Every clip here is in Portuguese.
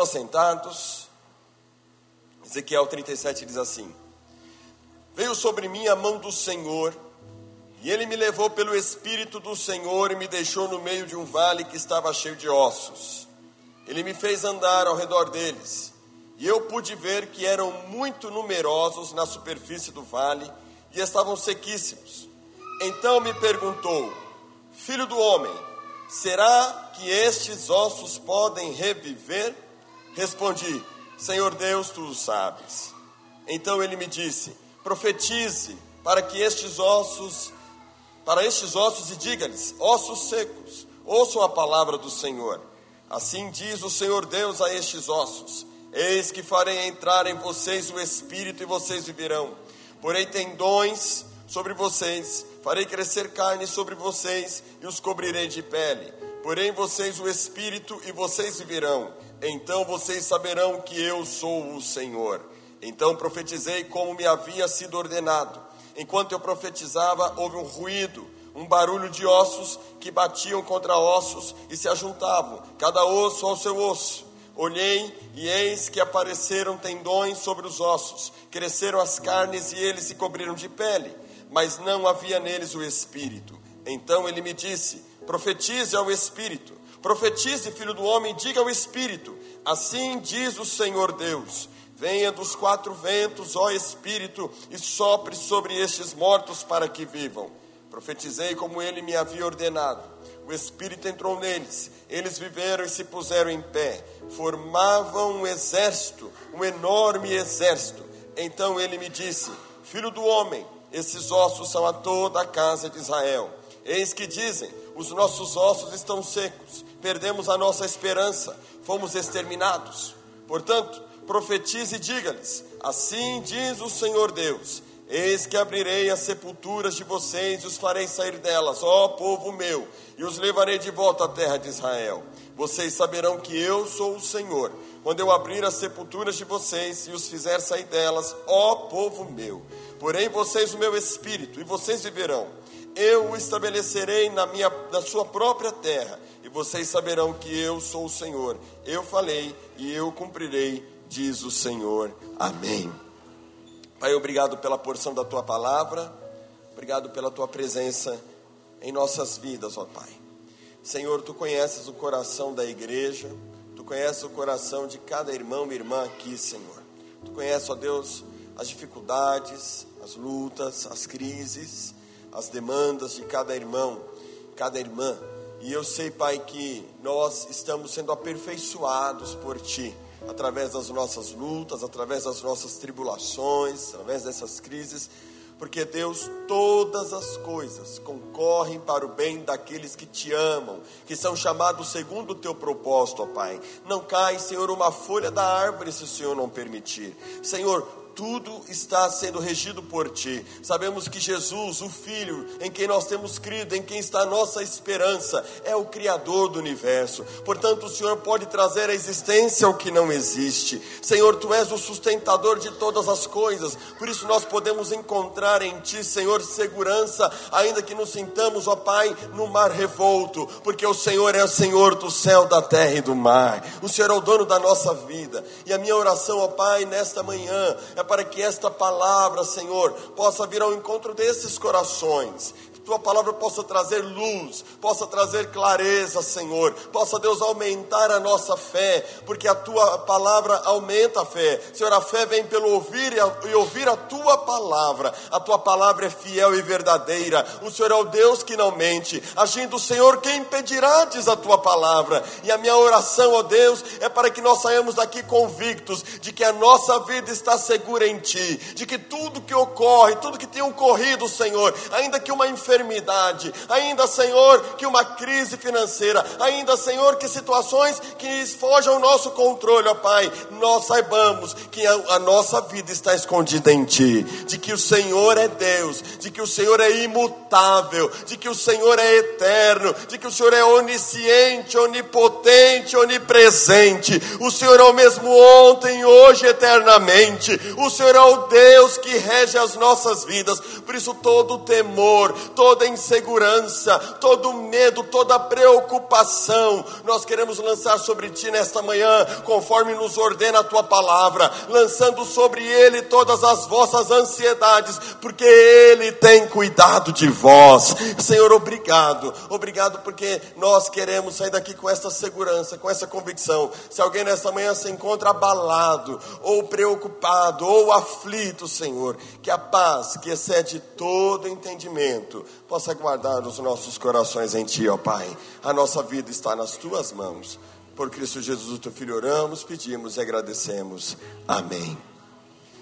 assentados. Ezequiel 37 diz assim: Veio sobre mim a mão do Senhor, e ele me levou pelo Espírito do Senhor e me deixou no meio de um vale que estava cheio de ossos. Ele me fez andar ao redor deles, e eu pude ver que eram muito numerosos na superfície do vale e estavam sequíssimos. Então me perguntou: Filho do homem, será que estes ossos podem reviver? Respondi: Senhor Deus, tu o sabes. Então ele me disse: Profetize para que estes ossos, para estes ossos e diga-lhes: Ossos secos, ouçam a palavra do Senhor. Assim diz o Senhor Deus a estes ossos: Eis que farei entrar em vocês o espírito e vocês viverão. Porei tendões sobre vocês, farei crescer carne sobre vocês e os cobrirei de pele. Porém vocês o espírito e vocês viverão então vocês saberão que eu sou o Senhor. Então profetizei como me havia sido ordenado. Enquanto eu profetizava, houve um ruído, um barulho de ossos que batiam contra ossos e se ajuntavam, cada osso ao seu osso. Olhei e eis que apareceram tendões sobre os ossos, cresceram as carnes e eles se cobriram de pele, mas não havia neles o espírito. Então ele me disse: Profetize ao espírito Profetize, filho do homem, diga ao Espírito: Assim diz o Senhor Deus: Venha dos quatro ventos, ó Espírito, e sopre sobre estes mortos para que vivam. Profetizei como ele me havia ordenado. O Espírito entrou neles, eles viveram e se puseram em pé, formavam um exército, um enorme exército. Então ele me disse: Filho do homem, esses ossos são a toda a casa de Israel. Eis que dizem: os nossos ossos estão secos, perdemos a nossa esperança, fomos exterminados. Portanto, profetize e diga-lhes: Assim diz o Senhor Deus: Eis que abrirei as sepulturas de vocês e os farei sair delas, ó povo meu, e os levarei de volta à terra de Israel. Vocês saberão que eu sou o Senhor, quando eu abrir as sepulturas de vocês e os fizer sair delas, ó povo meu. Porém, vocês o meu espírito, e vocês viverão eu o estabelecerei na, minha, na sua própria terra, e vocês saberão que eu sou o Senhor. Eu falei e eu cumprirei, diz o Senhor. Amém. Pai, obrigado pela porção da tua palavra, obrigado pela tua presença em nossas vidas, ó Pai. Senhor, tu conheces o coração da igreja, tu conheces o coração de cada irmão e irmã aqui, Senhor. Tu conheces, ó Deus, as dificuldades, as lutas, as crises as demandas de cada irmão, cada irmã. E eu sei, Pai, que nós estamos sendo aperfeiçoados por Ti, através das nossas lutas, através das nossas tribulações, através dessas crises, porque Deus, todas as coisas concorrem para o bem daqueles que te amam, que são chamados segundo o teu propósito, ó Pai. Não cai, Senhor, uma folha da árvore se o Senhor não permitir. Senhor, tudo está sendo regido por ti. Sabemos que Jesus, o Filho, em quem nós temos crido, em quem está a nossa esperança, é o Criador do universo. Portanto, o Senhor pode trazer à existência o que não existe. Senhor, tu és o sustentador de todas as coisas. Por isso nós podemos encontrar em ti, Senhor, segurança, ainda que nos sintamos, ó Pai, no mar revolto, porque o Senhor é o Senhor do céu, da terra e do mar. O Senhor é o dono da nossa vida. E a minha oração, ó Pai, nesta manhã é é para que esta palavra, Senhor, possa vir ao encontro desses corações tua palavra possa trazer luz, possa trazer clareza, Senhor, possa Deus aumentar a nossa fé, porque a tua palavra aumenta a fé. Senhor, a fé vem pelo ouvir e ouvir a tua palavra. A tua palavra é fiel e verdadeira. O Senhor é o Deus que não mente. Agindo Senhor, quem impedirá, diz a tua palavra. E a minha oração, ó Deus, é para que nós saímos daqui convictos de que a nossa vida está segura em ti, de que tudo que ocorre, tudo que tem ocorrido, Senhor, ainda que uma enfermidade enfermidade, ainda, Senhor, que uma crise financeira, ainda, Senhor, que situações que fogem ao nosso controle, ó Pai, nós saibamos que a, a nossa vida está escondida em Ti, de que o Senhor é Deus, de que o Senhor é imutável, de que o Senhor é eterno, de que o Senhor é onisciente, onipotente, onipresente, o Senhor é o mesmo ontem, hoje, eternamente, o Senhor é o Deus que rege as nossas vidas, por isso todo temor, todo toda insegurança, todo medo, toda preocupação, nós queremos lançar sobre ti nesta manhã, conforme nos ordena a tua palavra, lançando sobre ele todas as vossas ansiedades, porque ele tem cuidado de vós. Senhor, obrigado, obrigado porque nós queremos sair daqui com essa segurança, com essa convicção. Se alguém nesta manhã se encontra abalado, ou preocupado, ou aflito, Senhor, que a paz que excede todo entendimento possa guardar os nossos corações em Ti, ó Pai. A nossa vida está nas Tuas mãos. Por Cristo Jesus, o Teu Filho, oramos, pedimos e agradecemos. Amém.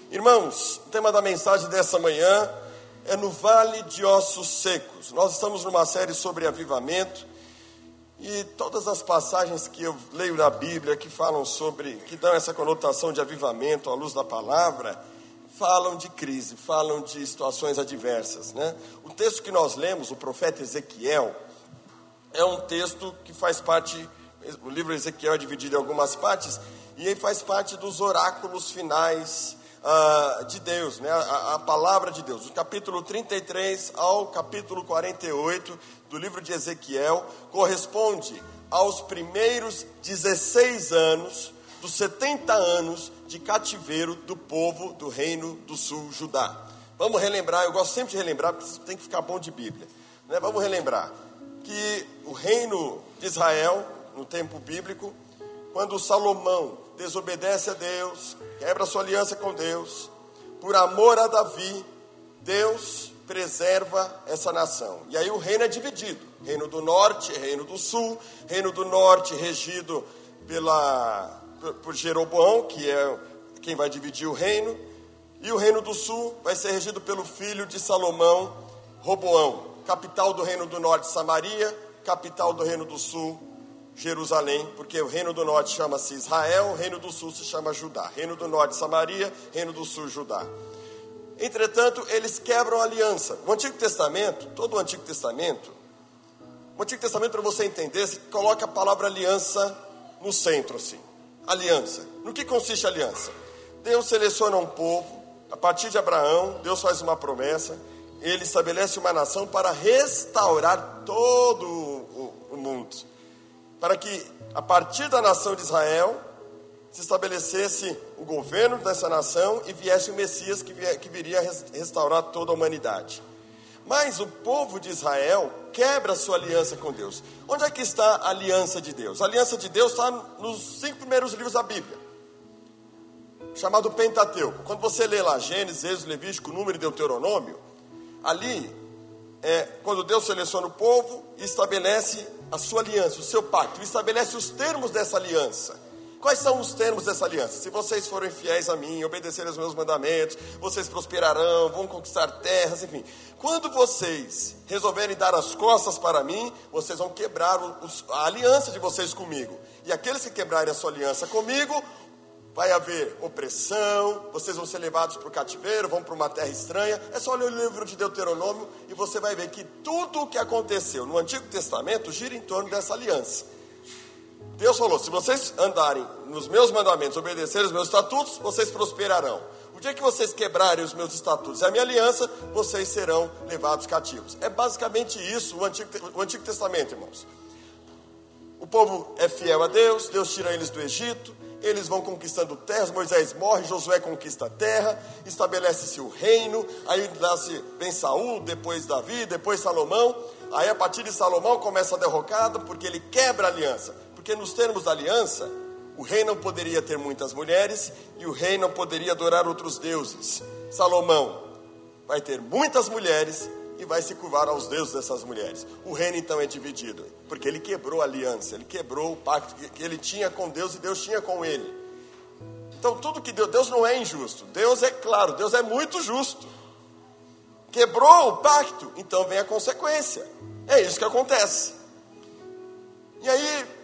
Irmãos, o tema da mensagem dessa manhã é no Vale de Ossos Secos. Nós estamos numa série sobre avivamento e todas as passagens que eu leio na Bíblia que falam sobre, que dão essa conotação de avivamento à luz da palavra, falam de crise, falam de situações adversas. Né? O texto que nós lemos, o profeta Ezequiel, é um texto que faz parte, o livro Ezequiel é dividido em algumas partes, e ele faz parte dos oráculos finais uh, de Deus, né? A, a, palavra de Deus. Do capítulo 33 ao capítulo 48 do livro de Ezequiel corresponde aos primeiros 16 anos dos 70 anos de cativeiro do povo do reino do sul, Judá. Vamos relembrar, eu gosto sempre de relembrar, porque tem que ficar bom de Bíblia. Né? Vamos relembrar que o reino de Israel, no tempo bíblico, quando Salomão desobedece a Deus, quebra sua aliança com Deus, por amor a Davi, Deus preserva essa nação. E aí o reino é dividido: reino do norte, reino do sul, reino do norte regido pela por Jeroboão, que é quem vai dividir o reino, e o reino do sul vai ser regido pelo filho de Salomão, Roboão, capital do reino do norte, Samaria, capital do reino do sul, Jerusalém, porque o reino do norte chama-se Israel, o reino do sul se chama Judá. Reino do norte, Samaria, reino do sul, Judá. Entretanto, eles quebram a aliança. O Antigo Testamento, todo o Antigo Testamento, o Antigo Testamento, para você entender, coloca a palavra aliança no centro, assim. Aliança. No que consiste a aliança? Deus seleciona um povo, a partir de Abraão, Deus faz uma promessa, ele estabelece uma nação para restaurar todo o, o mundo para que, a partir da nação de Israel, se estabelecesse o governo dessa nação e viesse o Messias que, que viria restaurar toda a humanidade. Mas o povo de Israel quebra sua aliança com Deus. Onde é que está a aliança de Deus? A aliança de Deus está nos cinco primeiros livros da Bíblia, chamado Pentateuco. Quando você lê lá Gênesis, Êxodo, Levítico, Número e Deuteronômio, ali é quando Deus seleciona o povo e estabelece a sua aliança, o seu pacto, estabelece os termos dessa aliança. Quais são os termos dessa aliança? Se vocês forem fiéis a mim, obedecerem aos meus mandamentos, vocês prosperarão, vão conquistar terras, enfim. Quando vocês resolverem dar as costas para mim, vocês vão quebrar a aliança de vocês comigo. E aqueles que quebrarem a sua aliança comigo, vai haver opressão, vocês vão ser levados para o cativeiro, vão para uma terra estranha. É só ler o livro de Deuteronômio e você vai ver que tudo o que aconteceu no Antigo Testamento gira em torno dessa aliança. Deus falou: se vocês andarem nos meus mandamentos, obedecerem os meus estatutos, vocês prosperarão. O dia que vocês quebrarem os meus estatutos e a minha aliança, vocês serão levados cativos. É basicamente isso o Antigo, o Antigo Testamento, irmãos. O povo é fiel a Deus, Deus tira eles do Egito, eles vão conquistando terras, Moisés morre, Josué conquista a terra, estabelece-se o reino, aí nasce vem Saul, depois Davi, depois Salomão, aí a partir de Salomão começa a derrocada, porque ele quebra a aliança, porque nos termos da aliança, o rei não poderia ter muitas mulheres e o rei não poderia adorar outros deuses. Salomão vai ter muitas mulheres e vai se curvar aos deuses dessas mulheres. O reino então é dividido, porque ele quebrou a aliança, ele quebrou o pacto que ele tinha com Deus e Deus tinha com ele. Então tudo que Deus, Deus não é injusto, Deus é claro, Deus é muito justo. Quebrou o pacto, então vem a consequência. É isso que acontece. E aí,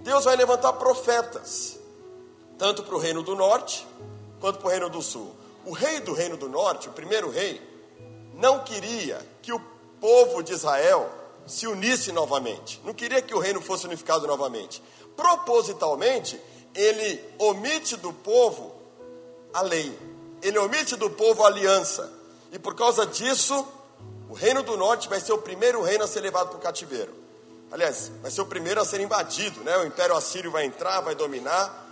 Deus vai levantar profetas, tanto para o reino do norte, quanto para o reino do sul. O rei do reino do norte, o primeiro rei, não queria que o povo de Israel se unisse novamente, não queria que o reino fosse unificado novamente. Propositalmente, ele omite do povo a lei, ele omite do povo a aliança, e por causa disso, O reino do norte vai ser o primeiro reino a ser levado para o cativeiro. Aliás, vai ser o primeiro a ser invadido, né? O império assírio vai entrar, vai dominar,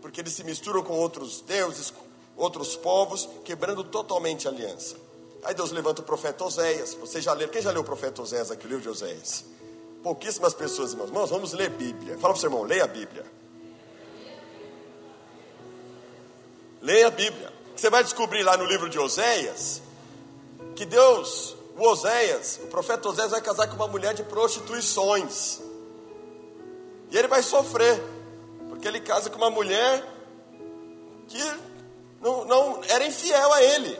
porque eles se misturam com outros deuses, outros povos, quebrando totalmente a aliança. Aí Deus levanta o profeta Oséias. Você já leu? Quem já leu o profeta Oséias aqui, o livro de Oséias? Pouquíssimas pessoas, irmãos. Irmãos, vamos ler Bíblia. Fala para o seu irmão, leia a Bíblia. Leia a Bíblia. Você vai descobrir lá no livro de Oséias que Deus, o Oséias, o profeta Oséias vai casar com uma mulher de prostituições. E ele vai sofrer, porque ele casa com uma mulher que não, não era infiel a ele.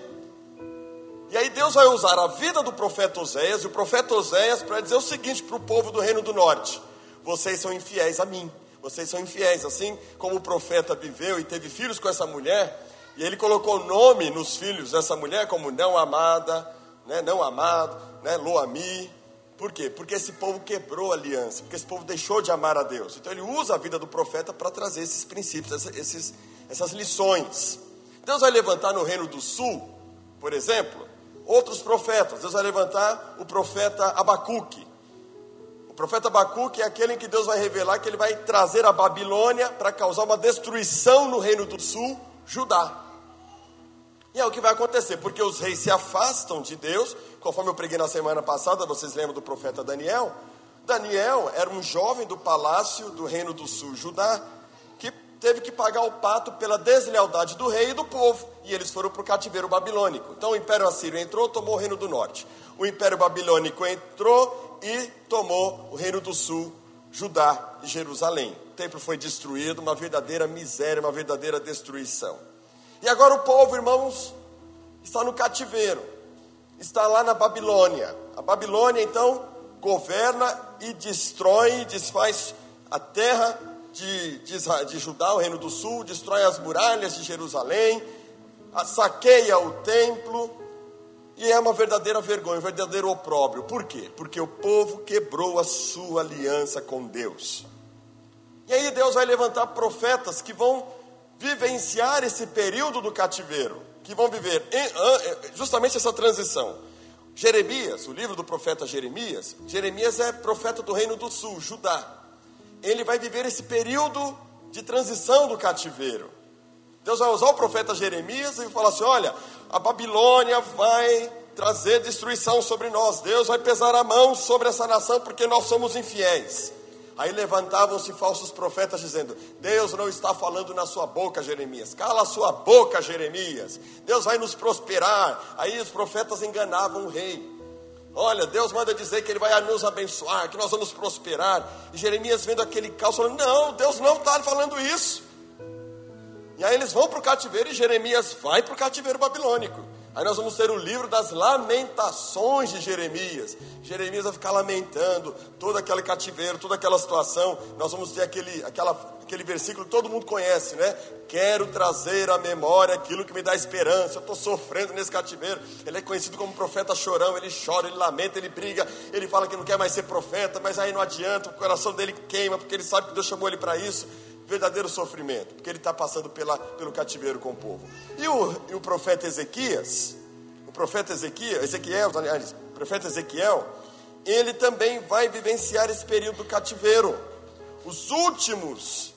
E aí Deus vai usar a vida do profeta Oséias e o profeta Oséias para dizer o seguinte para o povo do reino do norte: vocês são infiéis a mim, vocês são infiéis, assim como o profeta viveu e teve filhos com essa mulher, e ele colocou nome nos filhos dessa mulher como não amada, né, não amado, né, Loami. Por quê? Porque esse povo quebrou a aliança, porque esse povo deixou de amar a Deus. Então ele usa a vida do profeta para trazer esses princípios, esses, essas lições. Deus vai levantar no reino do sul, por exemplo, outros profetas. Deus vai levantar o profeta Abacuque. O profeta Abacuque é aquele em que Deus vai revelar que ele vai trazer a Babilônia para causar uma destruição no reino do sul, Judá. E é o que vai acontecer, porque os reis se afastam de Deus, conforme eu preguei na semana passada, vocês lembram do profeta Daniel? Daniel era um jovem do palácio do reino do sul, Judá, teve que pagar o pato pela deslealdade do rei e do povo, e eles foram para o cativeiro babilônico. Então o Império Assírio entrou, tomou o reino do norte. O Império Babilônico entrou e tomou o reino do sul, Judá e Jerusalém. O templo foi destruído, uma verdadeira miséria, uma verdadeira destruição. E agora o povo, irmãos, está no cativeiro, está lá na Babilônia. A Babilônia, então, governa e destrói, desfaz a terra de, de, de Judá, o reino do sul, destrói as muralhas de Jerusalém, saqueia o templo, e é uma verdadeira vergonha, um verdadeiro opróbrio. Por quê? Porque o povo quebrou a sua aliança com Deus. E aí Deus vai levantar profetas que vão vivenciar esse período do cativeiro, que vão viver justamente essa transição. Jeremias, o livro do profeta Jeremias, Jeremias é profeta do reino do sul, Judá ele vai viver esse período de transição do cativeiro. Deus vai usar o profeta Jeremias e falar assim: olha, a Babilônia vai trazer destruição sobre nós, Deus vai pesar a mão sobre essa nação porque nós somos infiéis. Aí levantavam-se falsos profetas dizendo: Deus não está falando na sua boca, Jeremias. Cala a sua boca, Jeremias. Deus vai nos prosperar. Aí os profetas enganavam o rei. Olha, Deus manda dizer que Ele vai nos abençoar, que nós vamos prosperar. E Jeremias vendo aquele caos, falando: Não, Deus não está falando isso. E aí eles vão para o cativeiro e Jeremias vai para o cativeiro babilônico. Aí nós vamos ter o livro das lamentações de Jeremias. Jeremias vai ficar lamentando todo aquele cativeiro, toda aquela situação. Nós vamos ter aquele, aquela, aquele versículo que todo mundo conhece, né? Quero trazer à memória aquilo que me dá esperança. Eu estou sofrendo nesse cativeiro. Ele é conhecido como profeta chorão. Ele chora, ele lamenta, ele briga. Ele fala que não quer mais ser profeta, mas aí não adianta. O coração dele queima, porque ele sabe que Deus chamou ele para isso verdadeiro sofrimento, porque ele está passando pela, pelo cativeiro com o povo. E o, e o profeta Ezequias, o profeta Ezequiel, Ezequiel, aliás, o profeta Ezequiel, ele também vai vivenciar esse período do cativeiro. Os últimos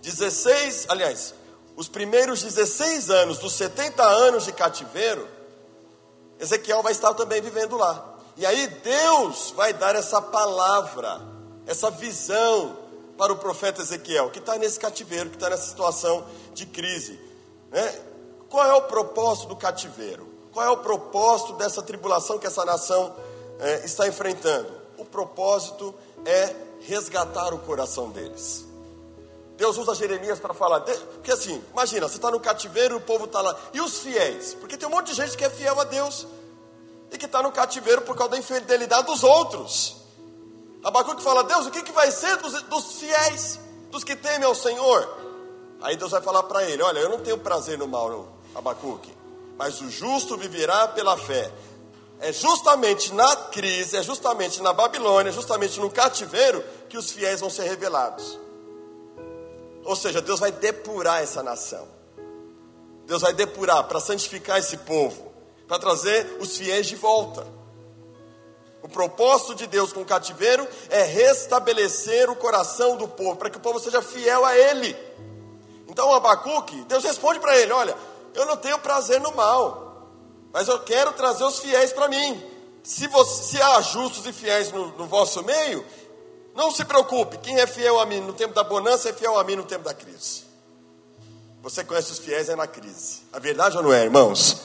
16, aliás, os primeiros 16 anos dos 70 anos de cativeiro, Ezequiel vai estar também vivendo lá. E aí Deus vai dar essa palavra, essa visão, para o profeta Ezequiel, que está nesse cativeiro, que está nessa situação de crise. Né? Qual é o propósito do cativeiro? Qual é o propósito dessa tribulação que essa nação é, está enfrentando? O propósito é resgatar o coração deles. Deus usa Jeremias para falar, porque assim, imagina, você está no cativeiro e o povo está lá. E os fiéis? Porque tem um monte de gente que é fiel a Deus e que está no cativeiro por causa da infidelidade dos outros. Abacuque fala: Deus, o que, que vai ser dos, dos fiéis, dos que temem ao Senhor? Aí Deus vai falar para ele: Olha, eu não tenho prazer no mal, Abacuque, mas o justo viverá pela fé. É justamente na crise, é justamente na Babilônia, justamente no cativeiro que os fiéis vão ser revelados. Ou seja, Deus vai depurar essa nação. Deus vai depurar para santificar esse povo. para trazer os fiéis de volta. O propósito de Deus com o cativeiro é restabelecer o coração do povo, para que o povo seja fiel a Ele. Então, Abacuque, Deus responde para ele: Olha, eu não tenho prazer no mal, mas eu quero trazer os fiéis para mim. Se, você, se há justos e fiéis no, no vosso meio, não se preocupe, quem é fiel a mim no tempo da bonança é fiel a mim no tempo da crise. Você conhece os fiéis é na crise. A verdade ou não é, irmãos?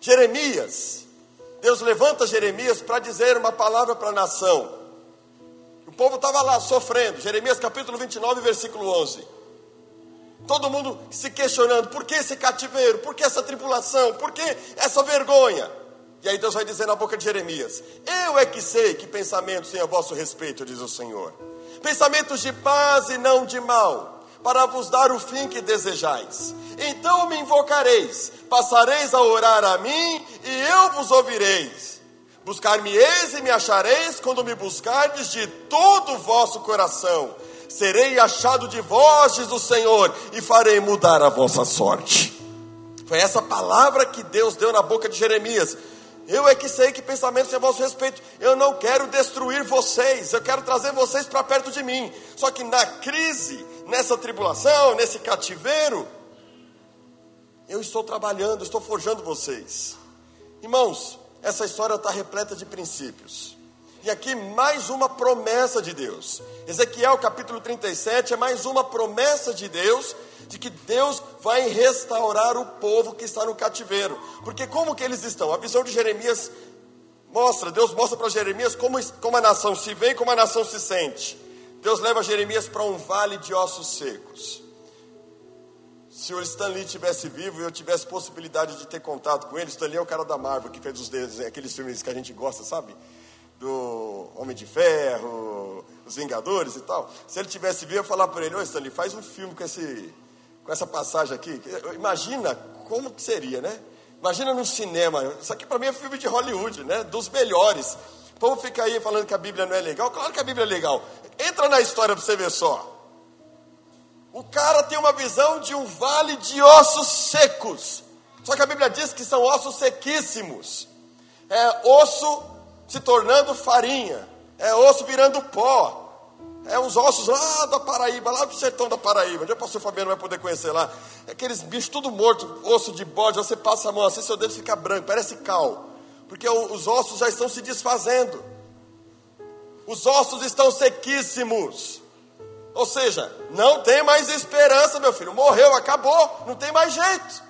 Jeremias, Deus levanta Jeremias para dizer uma palavra para a nação. O povo estava lá sofrendo. Jeremias capítulo 29, versículo 11. Todo mundo se questionando: por que esse cativeiro? Por que essa tribulação? Por que essa vergonha? E aí Deus vai dizer na boca de Jeremias: Eu é que sei que pensamentos têm a vosso respeito, diz o Senhor. Pensamentos de paz e não de mal, para vos dar o fim que desejais. Então me invocareis, passareis a orar a mim e eu vos ouvireis. Buscar-me-eis e me achareis quando me buscardes de todo o vosso coração. Serei achado de vós, diz o Senhor, e farei mudar a vossa sorte. Foi essa palavra que Deus deu na boca de Jeremias. Eu é que sei que pensamentos têm a vosso respeito. Eu não quero destruir vocês, eu quero trazer vocês para perto de mim. Só que na crise, nessa tribulação, nesse cativeiro, eu estou trabalhando, estou forjando vocês. Irmãos, essa história está repleta de princípios. E aqui mais uma promessa de Deus. Ezequiel capítulo 37 é mais uma promessa de Deus de que Deus vai restaurar o povo que está no cativeiro. Porque como que eles estão? A visão de Jeremias mostra, Deus mostra para Jeremias como, como a nação se vê e como a nação se sente. Deus leva Jeremias para um vale de ossos secos se o Stanley tivesse vivo e eu tivesse possibilidade de ter contato com ele, Stanley é o cara da Marvel que fez os dedos, aqueles filmes que a gente gosta, sabe? Do Homem de Ferro, Os Vingadores e tal. Se ele tivesse vivo, eu ia falar para ele: Ô Stanley, faz um filme com, esse, com essa passagem aqui. Imagina como que seria, né? Imagina no cinema. Isso aqui para mim é filme de Hollywood, né? Dos melhores. O povo fica aí falando que a Bíblia não é legal. Claro que a Bíblia é legal. Entra na história para você ver só. O cara tem uma visão de um vale de ossos secos. Só que a Bíblia diz que são ossos sequíssimos. É osso se tornando farinha. É osso virando pó. É os ossos lá da Paraíba, lá do sertão da Paraíba. Onde o pastor Fabiano vai poder conhecer lá. É aqueles bichos tudo morto, osso de bode. Você passa a mão assim, seu dedo fica branco, parece cal. Porque os ossos já estão se desfazendo. Os ossos estão sequíssimos. Ou seja, não tem mais esperança, meu filho. Morreu, acabou, não tem mais jeito.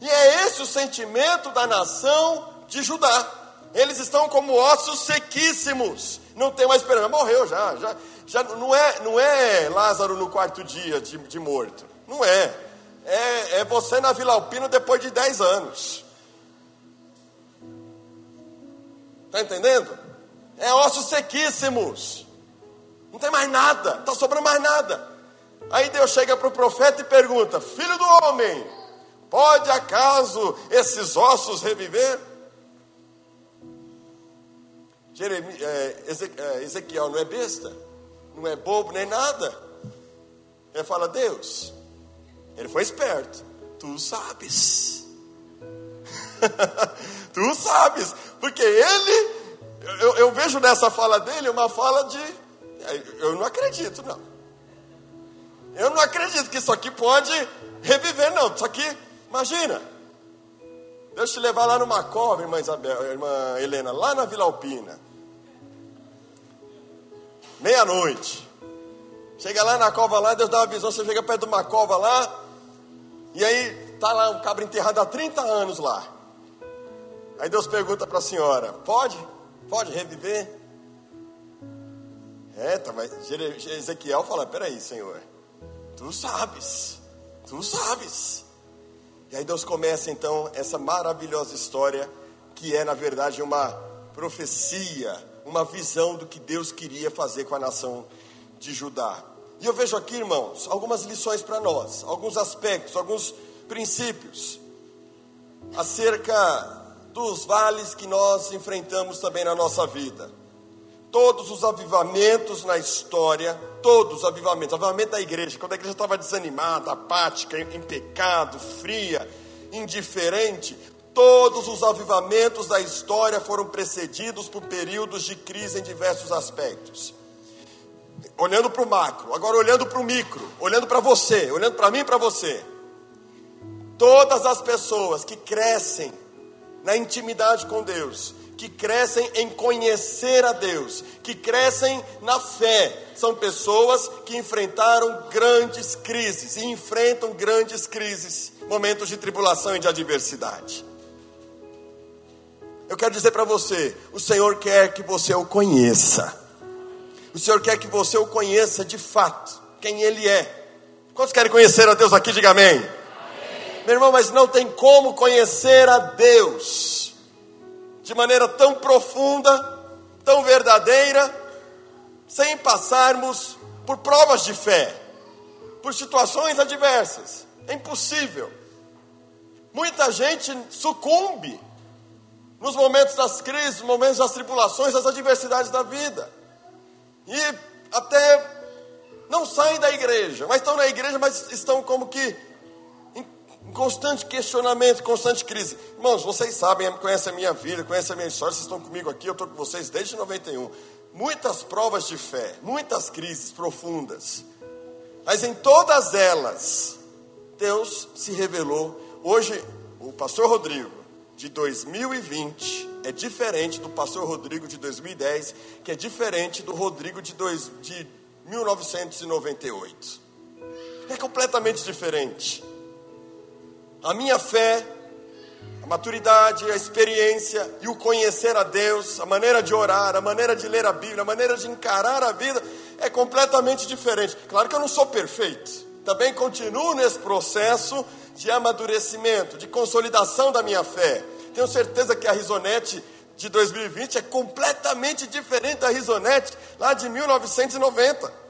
E é esse o sentimento da nação de Judá. Eles estão como ossos sequíssimos. Não tem mais esperança. Morreu já. já, já não, é, não é Lázaro no quarto dia de, de morto. Não é. é. É você na Vila Alpina depois de 10 anos. Está entendendo? É ossos sequíssimos. Não tem mais nada, está sobrando mais nada. Aí Deus chega para o profeta e pergunta: Filho do homem, pode acaso esses ossos reviver? É, é, Ezequiel não é besta, não é bobo nem nada. Ele fala: Deus, ele foi esperto, tu sabes. tu sabes, porque ele, eu, eu vejo nessa fala dele uma fala de eu não acredito, não. Eu não acredito que isso aqui pode reviver, não. Isso aqui, imagina. Deus te levar lá numa cova, irmã, Isabel, irmã Helena, lá na Vila Alpina. Meia-noite. Chega lá na cova lá, Deus dá uma visão, você chega perto de uma cova lá, e aí tá lá um cabra enterrado há 30 anos lá. Aí Deus pergunta para a senhora: pode? Pode reviver? É, tá, mas Ezequiel fala: peraí, Senhor, tu sabes, tu sabes. E aí Deus começa então essa maravilhosa história, que é na verdade uma profecia, uma visão do que Deus queria fazer com a nação de Judá. E eu vejo aqui, irmãos, algumas lições para nós, alguns aspectos, alguns princípios acerca dos vales que nós enfrentamos também na nossa vida todos os avivamentos na história, todos os avivamentos, avivamento da igreja, quando a igreja estava desanimada, apática, em, em pecado, fria, indiferente. Todos os avivamentos da história foram precedidos por períodos de crise em diversos aspectos. Olhando para o macro, agora olhando para o micro, olhando para você, olhando para mim e para você. Todas as pessoas que crescem na intimidade com Deus, que crescem em conhecer a Deus, que crescem na fé, são pessoas que enfrentaram grandes crises e enfrentam grandes crises, momentos de tribulação e de adversidade. Eu quero dizer para você: o Senhor quer que você o conheça. O Senhor quer que você o conheça de fato, quem Ele é. Quantos querem conhecer a Deus aqui? Diga amém. Meu irmão, mas não tem como conhecer a Deus de maneira tão profunda, tão verdadeira, sem passarmos por provas de fé, por situações adversas. É impossível. Muita gente sucumbe nos momentos das crises, nos momentos das tribulações, das adversidades da vida. E até não saem da igreja, mas estão na igreja, mas estão como que em constante questionamento, constante crise. Irmãos, vocês sabem, conhecem a minha vida, conhecem a minha história, vocês estão comigo aqui, eu estou com vocês desde 91. Muitas provas de fé, muitas crises profundas. Mas em todas elas, Deus se revelou. Hoje, o pastor Rodrigo, de 2020, é diferente do pastor Rodrigo de 2010, que é diferente do Rodrigo de, dois, de 1998. É completamente diferente. A minha fé, a maturidade, a experiência e o conhecer a Deus, a maneira de orar, a maneira de ler a Bíblia, a maneira de encarar a vida é completamente diferente. Claro que eu não sou perfeito, também continuo nesse processo de amadurecimento, de consolidação da minha fé. Tenho certeza que a Risonete de 2020 é completamente diferente da Risonete lá de 1990.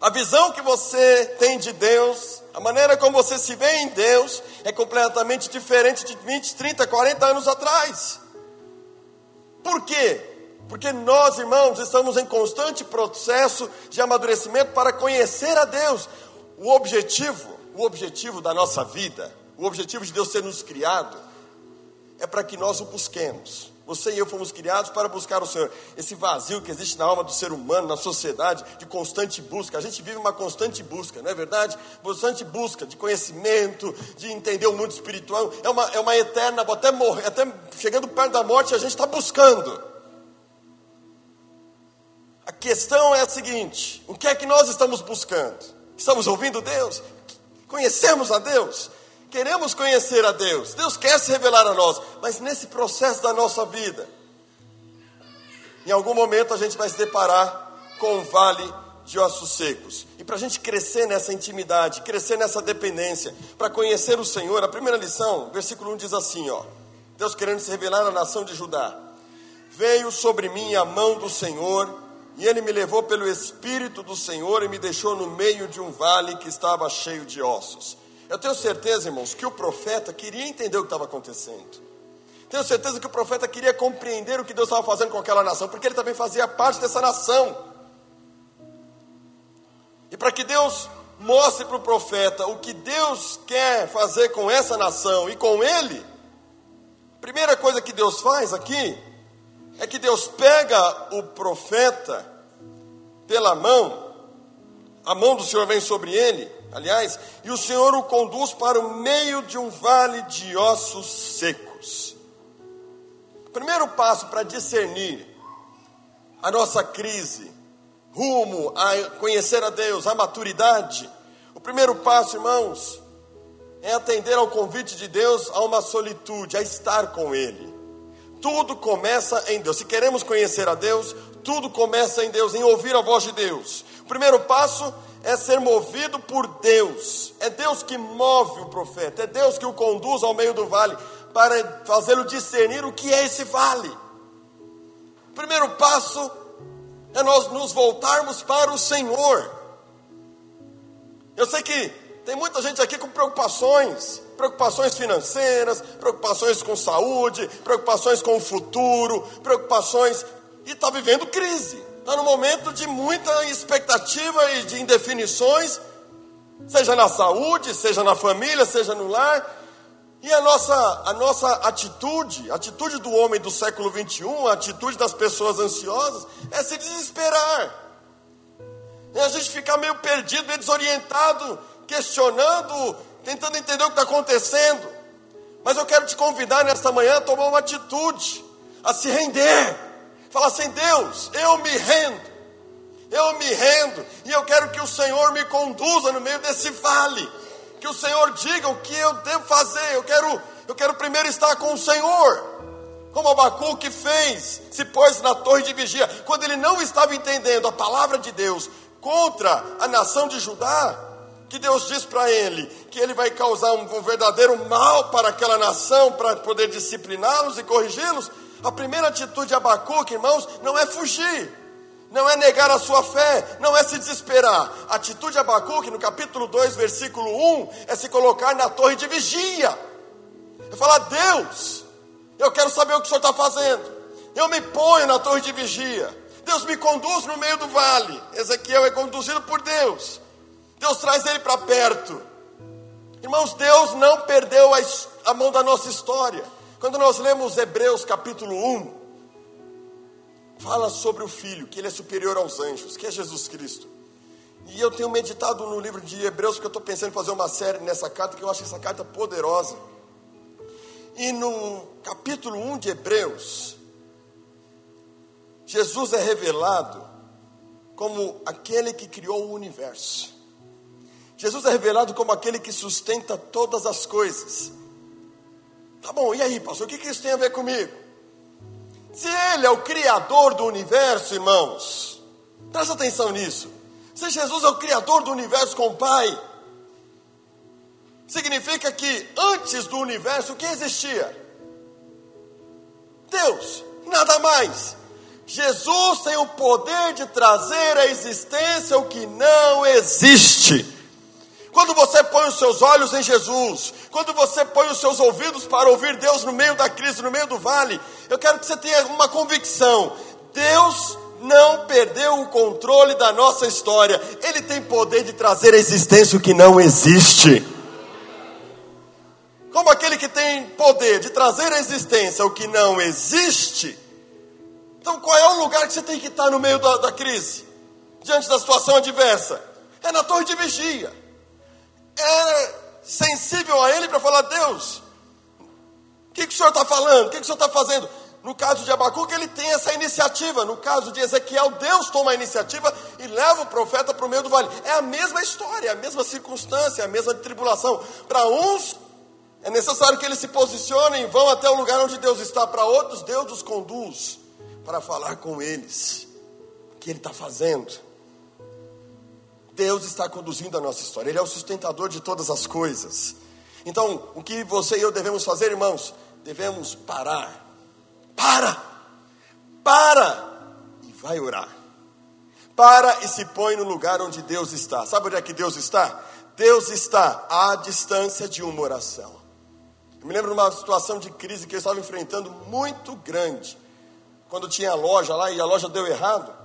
A visão que você tem de Deus, a maneira como você se vê em Deus, é completamente diferente de 20, 30, 40 anos atrás. Por quê? Porque nós, irmãos, estamos em constante processo de amadurecimento para conhecer a Deus. O objetivo, o objetivo da nossa vida, o objetivo de Deus ter nos criado, é para que nós o busquemos. Você e eu fomos criados para buscar o Senhor. Esse vazio que existe na alma do ser humano, na sociedade, de constante busca. A gente vive uma constante busca, não é verdade? Constante busca de conhecimento, de entender o mundo espiritual. É uma, é uma eterna, até morrer, até chegando perto da morte, a gente está buscando. A questão é a seguinte: o que é que nós estamos buscando? Estamos ouvindo Deus? Conhecemos a Deus? Queremos conhecer a Deus, Deus quer se revelar a nós, mas nesse processo da nossa vida, em algum momento a gente vai se deparar com um vale de ossos secos. E para a gente crescer nessa intimidade, crescer nessa dependência, para conhecer o Senhor, a primeira lição, versículo 1 diz assim: ó, Deus querendo se revelar à nação de Judá: Veio sobre mim a mão do Senhor, e ele me levou pelo Espírito do Senhor e me deixou no meio de um vale que estava cheio de ossos. Eu tenho certeza, irmãos, que o profeta queria entender o que estava acontecendo. Tenho certeza que o profeta queria compreender o que Deus estava fazendo com aquela nação, porque ele também fazia parte dessa nação. E para que Deus mostre para o profeta o que Deus quer fazer com essa nação e com ele, a primeira coisa que Deus faz aqui é que Deus pega o profeta pela mão, a mão do Senhor vem sobre ele, aliás, e o Senhor o conduz para o meio de um vale de ossos secos. Primeiro passo para discernir a nossa crise, rumo a conhecer a Deus, a maturidade. O primeiro passo, irmãos, é atender ao convite de Deus a uma solitude, a estar com Ele. Tudo começa em Deus. Se queremos conhecer a Deus, tudo começa em Deus, em ouvir a voz de Deus. O primeiro passo é ser movido por Deus. É Deus que move o profeta, é Deus que o conduz ao meio do vale para fazê-lo discernir o que é esse vale. O primeiro passo é nós nos voltarmos para o Senhor. Eu sei que tem muita gente aqui com preocupações, preocupações financeiras, preocupações com saúde, preocupações com o futuro, preocupações e está vivendo crise está num momento de muita expectativa e de indefinições, Seja na saúde, seja na família, seja no lar. E a nossa, a nossa atitude, a atitude do homem do século 21, a atitude das pessoas ansiosas, é se desesperar. É a gente ficar meio perdido, meio desorientado, questionando, tentando entender o que está acontecendo. Mas eu quero te convidar nesta manhã a tomar uma atitude, a se render. Falar assim: Deus, eu me rendo, eu me rendo, e eu quero que o Senhor me conduza no meio desse vale. Que o Senhor diga o que eu devo fazer. Eu quero, eu quero primeiro estar com o Senhor. Como Abacuque fez, se pôs na torre de vigia, quando ele não estava entendendo a palavra de Deus contra a nação de Judá, que Deus diz para ele que ele vai causar um verdadeiro mal para aquela nação, para poder discipliná-los e corrigi-los. A primeira atitude de Abacuque, irmãos, não é fugir, não é negar a sua fé, não é se desesperar. A atitude de Abacuque, no capítulo 2, versículo 1, é se colocar na torre de vigia. É falar, Deus, eu quero saber o que o Senhor está fazendo. Eu me ponho na torre de vigia. Deus me conduz no meio do vale. Ezequiel é conduzido por Deus. Deus traz ele para perto. Irmãos, Deus não perdeu a, a mão da nossa história. Quando nós lemos Hebreus capítulo 1, fala sobre o Filho, que ele é superior aos anjos, que é Jesus Cristo. E eu tenho meditado no livro de Hebreus, porque eu estou pensando em fazer uma série nessa carta, que eu acho essa carta poderosa. E no capítulo 1 de Hebreus, Jesus é revelado como aquele que criou o universo. Jesus é revelado como aquele que sustenta todas as coisas. Tá bom, e aí, pastor, o que, isso tem a ver comigo? Se Ele é o Criador do universo, irmãos, presta atenção nisso. Se Jesus é o Criador do universo com o Pai, significa que antes do universo, o que existia? Deus, nada mais. Jesus tem o poder de trazer à existência o que não existe. Quando você põe os seus olhos em Jesus, quando você põe os seus ouvidos para ouvir Deus no meio da crise, no meio do vale, eu quero que você tenha uma convicção: Deus não perdeu o controle da nossa história, Ele tem poder de trazer à existência o que não existe. Como aquele que tem poder de trazer à existência o que não existe, então, qual é o lugar que você tem que estar no meio da, da crise? Diante da situação adversa? É na torre de vigia. É sensível a Ele para falar: Deus, o que, que o Senhor está falando? O que, que o Senhor está fazendo? No caso de Abacuque, ele tem essa iniciativa. No caso de Ezequiel, Deus toma a iniciativa e leva o profeta para o meio do vale. É a mesma história, é a mesma circunstância, é a mesma tribulação. Para uns, é necessário que eles se posicionem e vão até o lugar onde Deus está. Para outros, Deus os conduz para falar com eles o que Ele está fazendo. Deus está conduzindo a nossa história, Ele é o sustentador de todas as coisas. Então, o que você e eu devemos fazer, irmãos? Devemos parar. Para! Para! E vai orar. Para e se põe no lugar onde Deus está. Sabe onde é que Deus está? Deus está à distância de uma oração. Eu me lembro de uma situação de crise que eu estava enfrentando muito grande quando tinha a loja lá e a loja deu errado.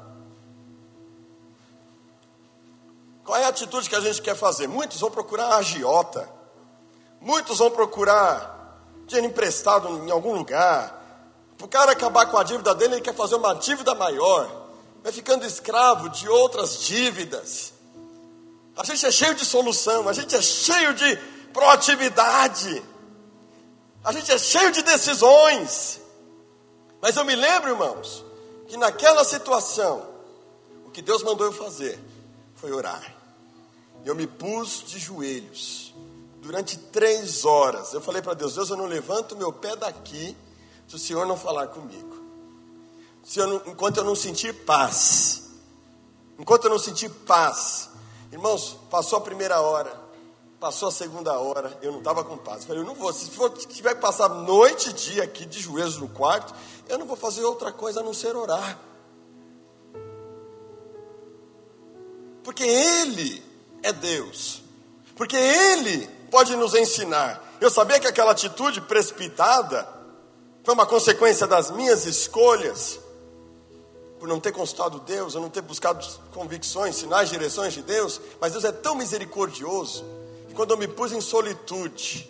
Qual é a atitude que a gente quer fazer? Muitos vão procurar agiota, muitos vão procurar dinheiro emprestado em algum lugar. Para o cara acabar com a dívida dele, ele quer fazer uma dívida maior, vai ficando escravo de outras dívidas. A gente é cheio de solução, a gente é cheio de proatividade, a gente é cheio de decisões. Mas eu me lembro, irmãos, que naquela situação, o que Deus mandou eu fazer foi orar. Eu me pus de joelhos durante três horas. Eu falei para Deus: Deus, eu não levanto meu pé daqui se o Senhor não falar comigo. Se eu não, enquanto eu não sentir paz. Enquanto eu não sentir paz. Irmãos, passou a primeira hora. Passou a segunda hora, eu não estava com paz. Eu falei, eu não vou, se for, tiver que passar noite e dia aqui de joelhos no quarto, eu não vou fazer outra coisa a não ser orar. Porque Ele é Deus. Porque Ele pode nos ensinar. Eu sabia que aquela atitude precipitada foi uma consequência das minhas escolhas. por não ter consultado Deus, eu não ter buscado convicções, sinais, direções de Deus, mas Deus é tão misericordioso que quando eu me pus em solitude,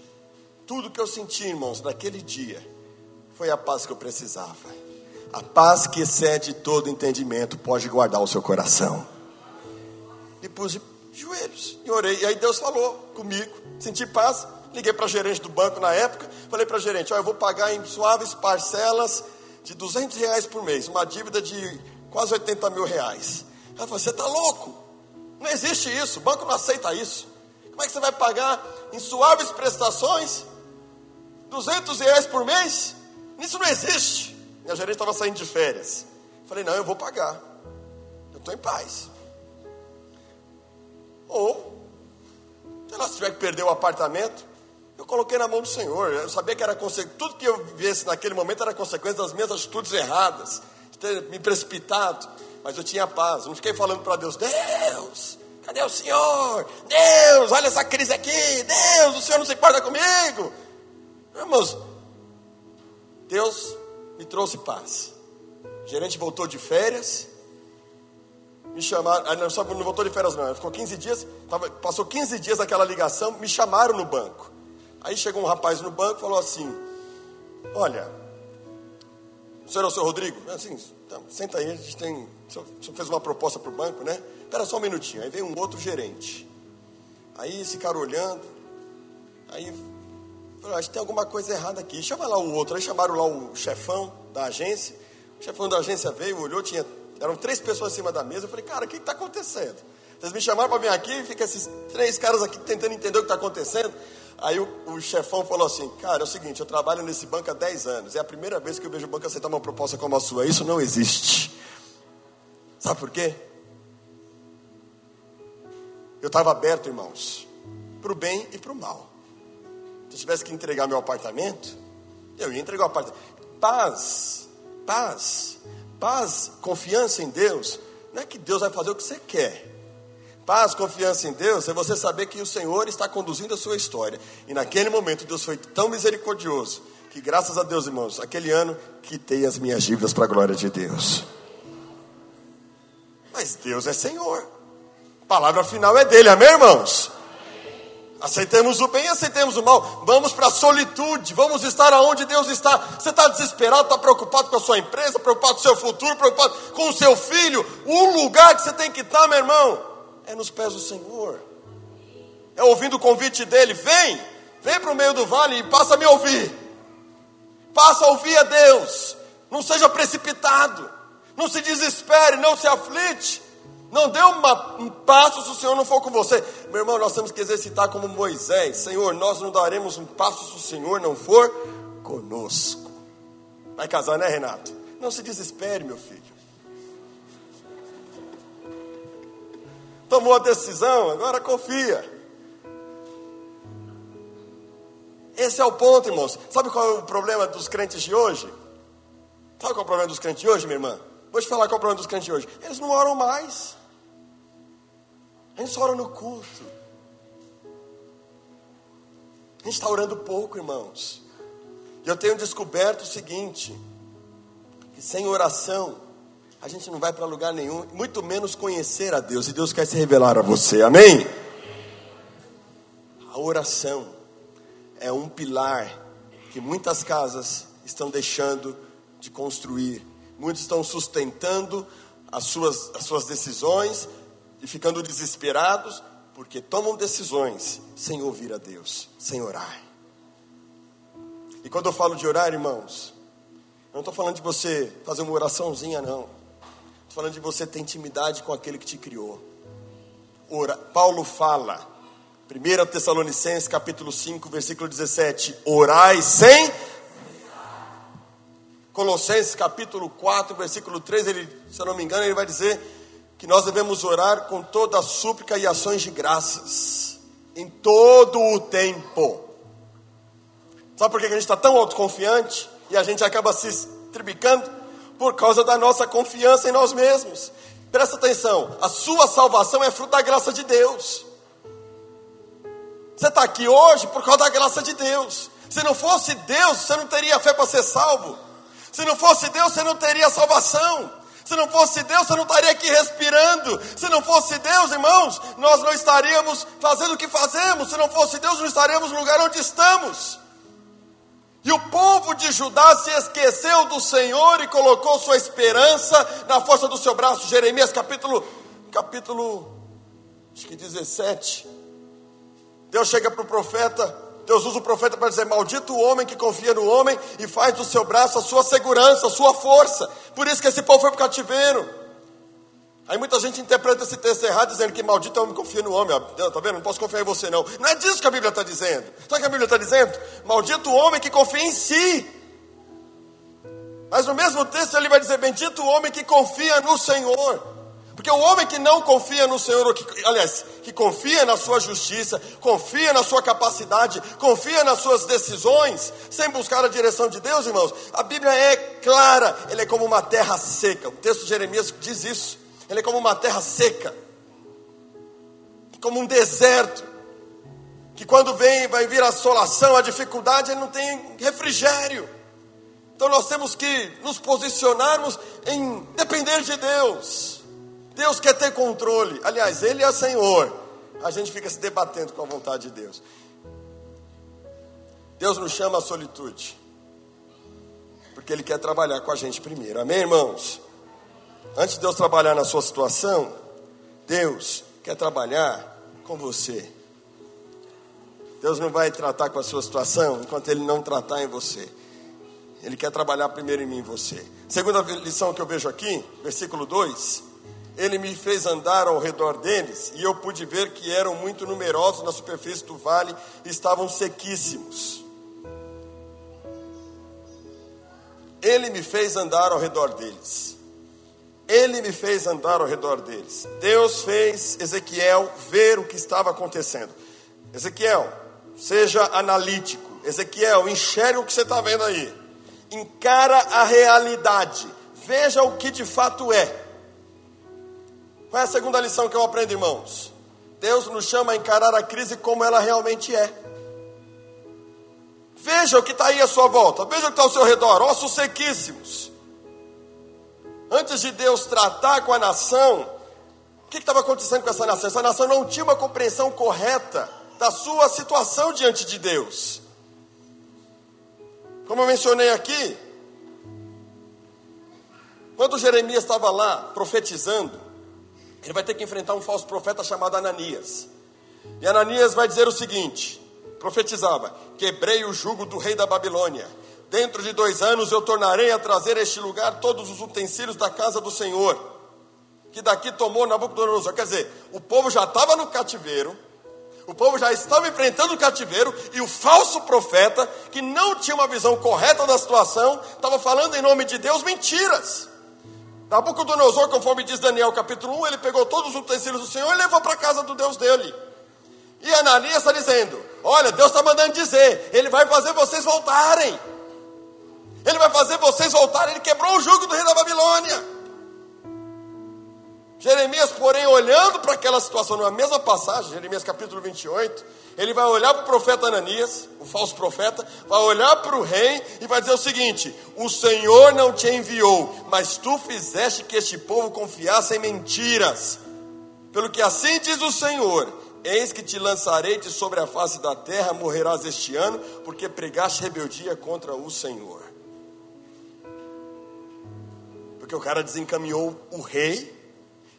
tudo que eu senti, irmãos, naquele dia, foi a paz que eu precisava. A paz que excede todo entendimento pode guardar o seu coração. E pus joelhos e orei. E aí Deus falou comigo, senti paz. Liguei para a gerente do banco na época, falei para a gerente: ó, eu vou pagar em suaves parcelas de 200 reais por mês, uma dívida de quase 80 mil reais. Ela falou: você está louco? Não existe isso, o banco não aceita isso. Como é que você vai pagar em suaves prestações 200 reais por mês? Isso não existe. Minha gerente estava saindo de férias. Falei: não, eu vou pagar. Eu estou em paz. Ou, se ela tiver que perder o apartamento, eu coloquei na mão do Senhor. Eu sabia que era consequência. Tudo que eu visse naquele momento era consequência das minhas atitudes erradas, de ter me precipitado. Mas eu tinha paz. Eu não fiquei falando para Deus: Deus, cadê o Senhor? Deus, olha essa crise aqui. Deus, o Senhor não se importa comigo. Irmãos, Deus me trouxe paz. O gerente voltou de férias. Me chamaram, ah, não, não voltou de férias não, ficou 15 dias, tava, passou 15 dias daquela ligação, me chamaram no banco. Aí chegou um rapaz no banco e falou assim: Olha, o senhor é o senhor Rodrigo? Assim, senta aí, a gente tem. O senhor, o senhor fez uma proposta para o banco, né? Espera só um minutinho. Aí veio um outro gerente. Aí esse cara olhando, aí falou, acho que tem alguma coisa errada aqui. Chama lá o outro. Aí chamaram lá o chefão da agência. O chefão da agência veio, olhou, tinha. Eram três pessoas acima da mesa. Eu falei, cara, o que está acontecendo? Vocês me chamaram para vir aqui e fica esses três caras aqui tentando entender o que está acontecendo. Aí o, o, chefão falou assim: Cara, é o seguinte, eu trabalho nesse banco há 10 anos. É a primeira vez que eu vejo o banco aceitar uma proposta como a sua. Isso não existe. Sabe por quê? Eu estava aberto, irmãos, para o bem e para o mal. Se eu tivesse que entregar meu apartamento, eu ia entregar o apartamento. Paz, paz, paz, confiança em Deus. Não é que Deus vai fazer o que você quer. Paz, confiança em Deus é você saber que o Senhor está conduzindo a sua história. E naquele momento Deus foi tão misericordioso que, graças a Deus, irmãos, aquele ano quitei as minhas dívidas para a glória de Deus. Mas Deus é Senhor. A palavra final é dele, amém, irmãos? Aceitemos o bem, aceitemos o mal. Vamos para a solitude, vamos estar aonde Deus está. Você está desesperado, está preocupado com a sua empresa, preocupado com o seu futuro, preocupado com o seu filho. O lugar que você tem que estar, meu irmão, é nos pés do Senhor. É ouvindo o convite dele: vem, vem para o meio do vale e passa a me ouvir. Passa a ouvir a Deus. Não seja precipitado. Não se desespere, não se aflite. Não dê uma, um passo se o Senhor não for com você. Meu irmão, nós temos que exercitar como Moisés. Senhor, nós não daremos um passo se o Senhor não for conosco. Vai casar, né, Renato? Não se desespere, meu filho. tomou a decisão, agora confia. Esse é o ponto, irmãos. Sabe qual é o problema dos crentes de hoje? Sabe qual é o problema dos crentes de hoje, minha irmã? Vou te falar qual é o problema dos crentes de hoje. Eles não oram mais. A gente só ora no culto. A gente está orando pouco, irmãos. E eu tenho descoberto o seguinte: que sem oração, a gente não vai para lugar nenhum, muito menos conhecer a Deus, e Deus quer se revelar a você, amém? A oração é um pilar que muitas casas estão deixando de construir, muitos estão sustentando as suas, as suas decisões e ficando desesperados porque tomam decisões sem ouvir a Deus, sem orar. E quando eu falo de orar, irmãos, eu não estou falando de você fazer uma oraçãozinha, não falando de você ter intimidade com aquele que te criou. Ora, Paulo fala, 1 Tessalonicenses capítulo 5, versículo 17: Orai sem. Colossenses capítulo 4, versículo 3, ele, se eu não me engano, ele vai dizer que nós devemos orar com toda a súplica e ações de graças, em todo o tempo. Sabe por que a gente está tão autoconfiante e a gente acaba se tribicando? por causa da nossa confiança em nós mesmos. Presta atenção, a sua salvação é fruto da graça de Deus. Você está aqui hoje por causa da graça de Deus. Se não fosse Deus, você não teria fé para ser salvo. Se não fosse Deus, você não teria salvação. Se não fosse Deus, você não estaria aqui respirando. Se não fosse Deus, irmãos, nós não estaríamos fazendo o que fazemos. Se não fosse Deus, não estaríamos no lugar onde estamos. E o povo de Judá se esqueceu do Senhor e colocou sua esperança na força do seu braço. Jeremias capítulo capítulo acho que 17. Deus chega para o profeta Deus usa o profeta para dizer: Maldito o homem que confia no homem e faz do seu braço a sua segurança, a sua força. Por isso que esse povo foi para o cativeiro. Aí muita gente interpreta esse texto errado, dizendo que maldito é o homem que confia no homem. Está vendo? Não posso confiar em você, não. Não é disso que a Bíblia está dizendo. Sabe o que a Bíblia está dizendo? Maldito o homem que confia em si. Mas no mesmo texto ele vai dizer: Bendito o homem que confia no Senhor. Porque o homem que não confia no Senhor, que, aliás, que confia na sua justiça, confia na sua capacidade, confia nas suas decisões, sem buscar a direção de Deus, irmãos, a Bíblia é clara, ele é como uma terra seca. O texto de Jeremias diz isso. Ele é como uma terra seca, como um deserto, que quando vem, vai vir a assolação, a dificuldade, ele não tem refrigério. Então nós temos que nos posicionarmos em depender de Deus. Deus quer ter controle. Aliás, Ele é Senhor. A gente fica se debatendo com a vontade de Deus. Deus nos chama à solitude. Porque Ele quer trabalhar com a gente primeiro. Amém, irmãos? Antes de Deus trabalhar na sua situação, Deus quer trabalhar com você. Deus não vai tratar com a sua situação enquanto Ele não tratar em você. Ele quer trabalhar primeiro em mim e você. Segunda lição que eu vejo aqui, versículo 2 ele me fez andar ao redor deles, e eu pude ver que eram muito numerosos na superfície do vale estavam sequíssimos. Ele me fez andar ao redor deles. Ele me fez andar ao redor deles. Deus fez Ezequiel ver o que estava acontecendo. Ezequiel, seja analítico. Ezequiel, enxerga o que você está vendo aí. Encara a realidade. Veja o que de fato é. Qual é a segunda lição que eu aprendo, irmãos? Deus nos chama a encarar a crise como ela realmente é. Veja o que está aí à sua volta, veja o que está ao seu redor, ossos sequíssimos. Antes de Deus tratar com a nação, o que estava acontecendo com essa nação? Essa nação não tinha uma compreensão correta da sua situação diante de Deus. Como eu mencionei aqui, quando Jeremias estava lá profetizando, ele vai ter que enfrentar um falso profeta chamado Ananias. E Ananias vai dizer o seguinte: profetizava: Quebrei o jugo do rei da Babilônia. Dentro de dois anos eu tornarei a trazer a este lugar todos os utensílios da casa do Senhor, que daqui tomou Nabucodonosor. Quer dizer, o povo já estava no cativeiro, o povo já estava enfrentando o cativeiro, e o falso profeta, que não tinha uma visão correta da situação, estava falando em nome de Deus mentiras. Nabucodonosor, conforme diz Daniel capítulo 1, ele pegou todos os utensílios do Senhor e levou para a casa do Deus dele. E Ananias está dizendo: Olha, Deus está mandando dizer, Ele vai fazer vocês voltarem. Ele vai fazer vocês voltarem. Ele quebrou o jugo do rei da Babilônia. Jeremias, porém, olhando para aquela situação, na mesma passagem, Jeremias capítulo 28, ele vai olhar para o profeta Ananias, o falso profeta, vai olhar para o rei e vai dizer o seguinte: O Senhor não te enviou, mas tu fizeste que este povo confiasse em mentiras. Pelo que assim diz o Senhor: Eis que te lançarei de sobre a face da terra, morrerás este ano, porque pregaste rebeldia contra o Senhor. Porque o cara desencaminhou o rei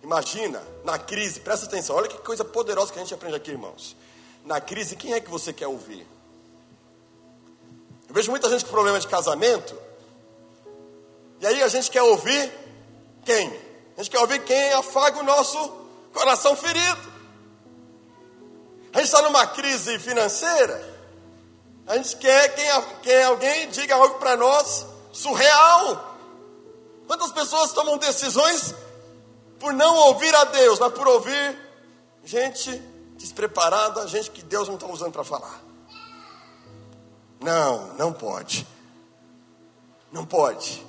Imagina, na crise, presta atenção, olha que coisa poderosa que a gente aprende aqui, irmãos. Na crise, quem é que você quer ouvir? Eu vejo muita gente com problema de casamento, e aí a gente quer ouvir quem? A gente quer ouvir quem afaga o nosso coração ferido. A gente está numa crise financeira, a gente quer quem, quem alguém diga algo para nós surreal. Quantas pessoas tomam decisões por não ouvir a Deus, mas por ouvir gente despreparada, gente que Deus não está usando para falar. Não, não pode. Não pode.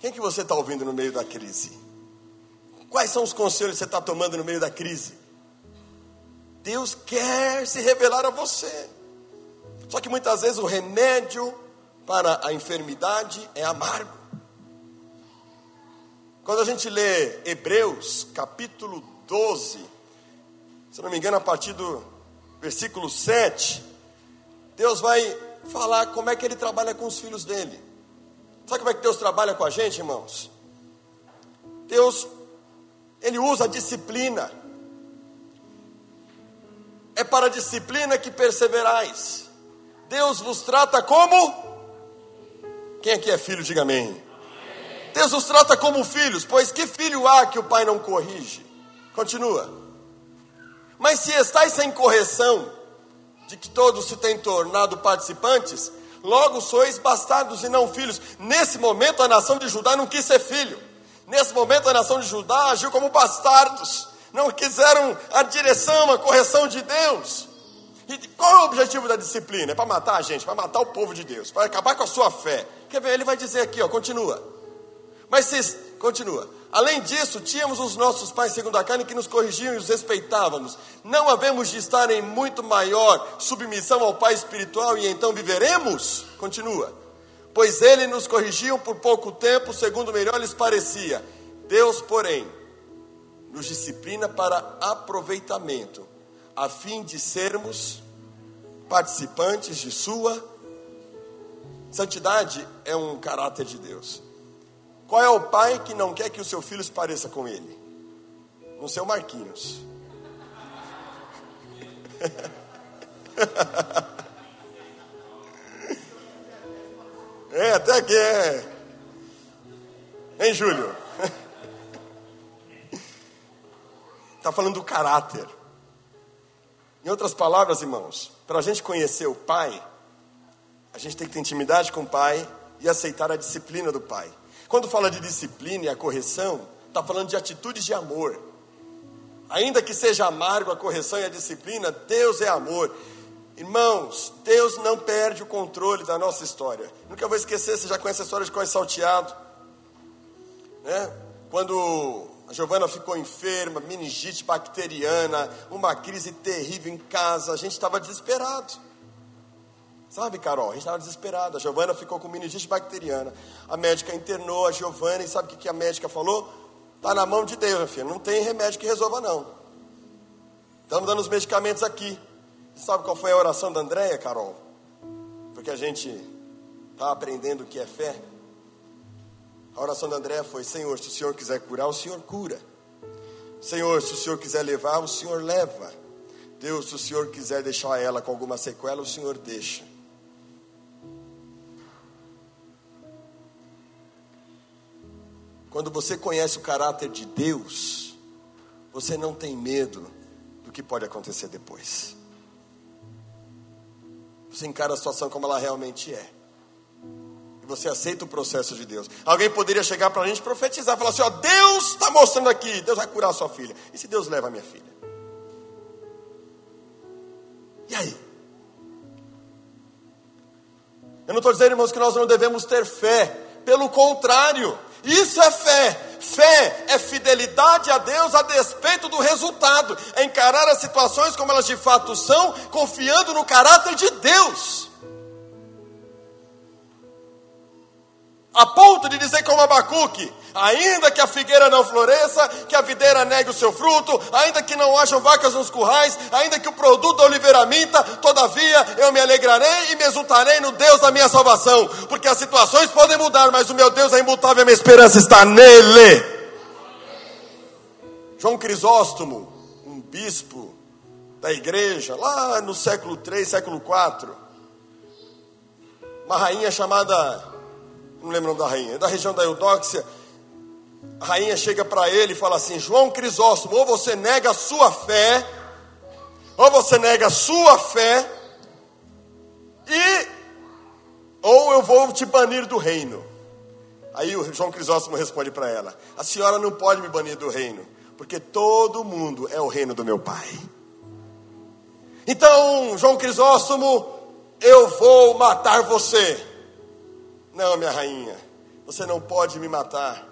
Quem que você está ouvindo no meio da crise? Quais são os conselhos que você está tomando no meio da crise? Deus quer se revelar a você. Só que muitas vezes o remédio para a enfermidade é amargo. Quando a gente lê Hebreus, capítulo 12, se não me engano, a partir do versículo 7, Deus vai falar como é que ele trabalha com os filhos dele. Sabe como é que Deus trabalha com a gente, irmãos? Deus, ele usa a disciplina. É para a disciplina que perseverais. Deus vos trata como? Quem aqui é filho, diga amém. Deus os trata como filhos, pois que filho há que o pai não corrige? Continua. Mas se estáis sem correção, de que todos se têm tornado participantes, logo sois bastardos e não filhos. Nesse momento a nação de Judá não quis ser filho. Nesse momento a nação de Judá agiu como bastardos. Não quiseram a direção, a correção de Deus. E qual é o objetivo da disciplina? É para matar a gente, para matar o povo de Deus, para acabar com a sua fé. Quer ver? Ele vai dizer aqui, ó, continua. Mas se, continua. Além disso, tínhamos os nossos pais segundo a carne que nos corrigiam e os respeitávamos. Não havemos de estar em muito maior submissão ao Pai espiritual e então viveremos? Continua. Pois ele nos corrigiam por pouco tempo, segundo melhor lhes parecia. Deus, porém, nos disciplina para aproveitamento, a fim de sermos participantes de sua santidade é um caráter de Deus. Qual é o pai que não quer que o seu filho se pareça com ele? No seu Marquinhos. É, até que é. Hein, Júlio? Está falando do caráter. Em outras palavras, irmãos, para a gente conhecer o pai, a gente tem que ter intimidade com o pai e aceitar a disciplina do pai. Quando fala de disciplina e a correção, está falando de atitudes de amor. Ainda que seja amargo a correção e a disciplina, Deus é amor. Irmãos, Deus não perde o controle da nossa história. Nunca vou esquecer, você já conhece a história de Cois Salteado. Né? Quando a Giovana ficou enferma, meningite bacteriana, uma crise terrível em casa, a gente estava desesperado. Sabe, Carol, a gente estava desesperado. A Giovana ficou com meningite bacteriana. A médica internou a Giovana e sabe o que a médica falou? Está na mão de Deus, minha filha. Não tem remédio que resolva, não. Estamos dando os medicamentos aqui. Sabe qual foi a oração da Andréia, Carol? Porque a gente está aprendendo o que é fé. A oração da Andréia foi: Senhor, se o Senhor quiser curar, o Senhor cura. Senhor, se o Senhor quiser levar, o Senhor leva. Deus, se o Senhor quiser deixar ela com alguma sequela, o Senhor deixa. Quando você conhece o caráter de Deus, você não tem medo do que pode acontecer depois. Você encara a situação como ela realmente é. E você aceita o processo de Deus. Alguém poderia chegar para a gente profetizar, falar assim: ó, Deus está mostrando aqui, Deus vai curar a sua filha. E se Deus leva a minha filha? E aí? Eu não estou dizendo, irmãos, que nós não devemos ter fé. Pelo contrário, isso é fé. Fé é fidelidade a Deus a despeito do resultado. É encarar as situações como elas de fato são, confiando no caráter de Deus. A ponto de dizer como Abacuque: ainda que a figueira não floresça, que a videira negue o seu fruto, ainda que não hajam vacas nos currais, ainda que o produto da oliveira minta, todavia eu me alegrarei e me exultarei no Deus da minha salvação, porque as situações podem mudar, mas o meu Deus é imutável, a minha esperança está nele. João Crisóstomo, um bispo da igreja, lá no século 3, século 4, uma rainha chamada não lembro o nome da rainha, da região da Eudóxia, a rainha chega para ele e fala assim: João Crisóstomo, ou você nega a sua fé, ou você nega a sua fé, e ou eu vou te banir do reino. Aí o João Crisóstomo responde para ela: A senhora não pode me banir do reino, porque todo mundo é o reino do meu pai. Então, João Crisóstomo, eu vou matar você. Não, minha rainha, você não pode me matar,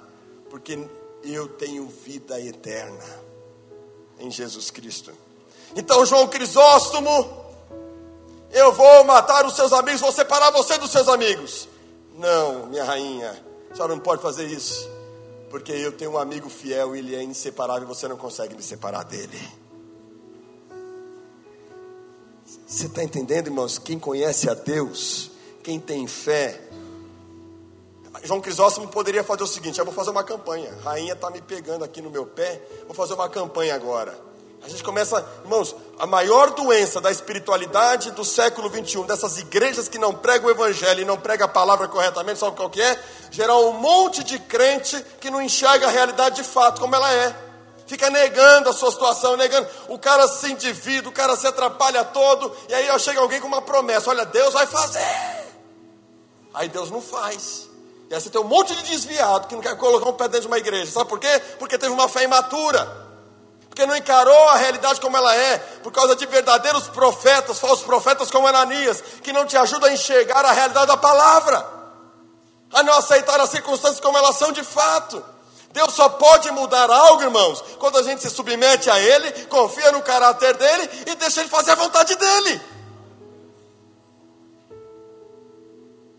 porque eu tenho vida eterna em Jesus Cristo. Então, João Crisóstomo, eu vou matar os seus amigos, vou separar você dos seus amigos. Não, minha rainha, a senhora não pode fazer isso, Porque eu tenho um amigo fiel e ele é inseparável e você não consegue me separar dele. Você está entendendo, irmãos? Quem conhece a Deus, quem tem fé. João Crisóstomo poderia fazer o seguinte: eu vou fazer uma campanha. A rainha está me pegando aqui no meu pé, vou fazer uma campanha agora. A gente começa, irmãos, a maior doença da espiritualidade do século 21, dessas igrejas que não pregam o evangelho e não pregam a palavra corretamente, sabe qual que é? Gerar um monte de crente que não enxerga a realidade de fato como ela é. Fica negando a sua situação, negando. O cara se endivida, o cara se atrapalha todo, e aí chega alguém com uma promessa: olha, Deus vai fazer. Aí Deus não faz. E aí você tem um monte de desviado que não quer colocar um pé dentro de uma igreja. Sabe por quê? Porque teve uma fé imatura porque não encarou a realidade como ela é, por causa de verdadeiros profetas, falsos profetas como Ananias, que não te ajudam a enxergar a realidade da palavra, a não aceitar as circunstâncias como elas são de fato. Deus só pode mudar algo, irmãos, quando a gente se submete a Ele, confia no caráter dele e deixa Ele fazer a vontade dele.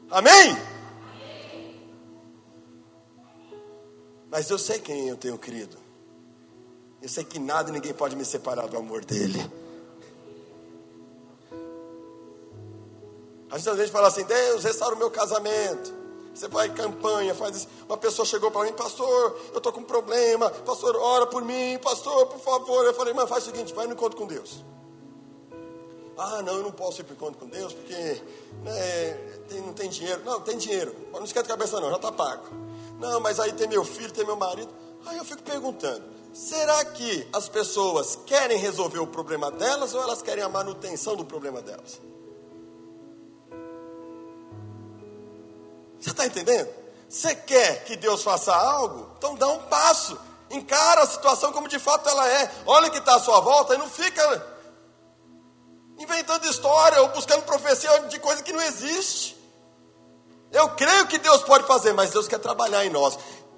Amém? Mas eu sei quem eu tenho querido. Eu sei que nada e ninguém pode me separar do amor dele. A gente às vezes fala assim: Deus, restaura o meu casamento. Você vai em campanha, faz isso. Uma pessoa chegou para mim, pastor, eu estou com um problema, pastor, ora por mim, pastor, por favor. Eu falei, mano, faz o seguinte, vai no encontro com Deus. Ah, não, eu não posso ir para o encontro com Deus, porque né, tem, não tem dinheiro. Não, tem dinheiro. Não esquece de cabeça não, já está pago. Não, mas aí tem meu filho, tem meu marido. Aí eu fico perguntando, Será que as pessoas querem resolver o problema delas ou elas querem a manutenção do problema delas? Você está entendendo? Você quer que Deus faça algo? Então dá um passo. Encara a situação como de fato ela é. Olha que está à sua volta e não fica inventando história ou buscando profecia de coisa que não existe. Eu creio que Deus pode fazer, mas Deus quer trabalhar em nós.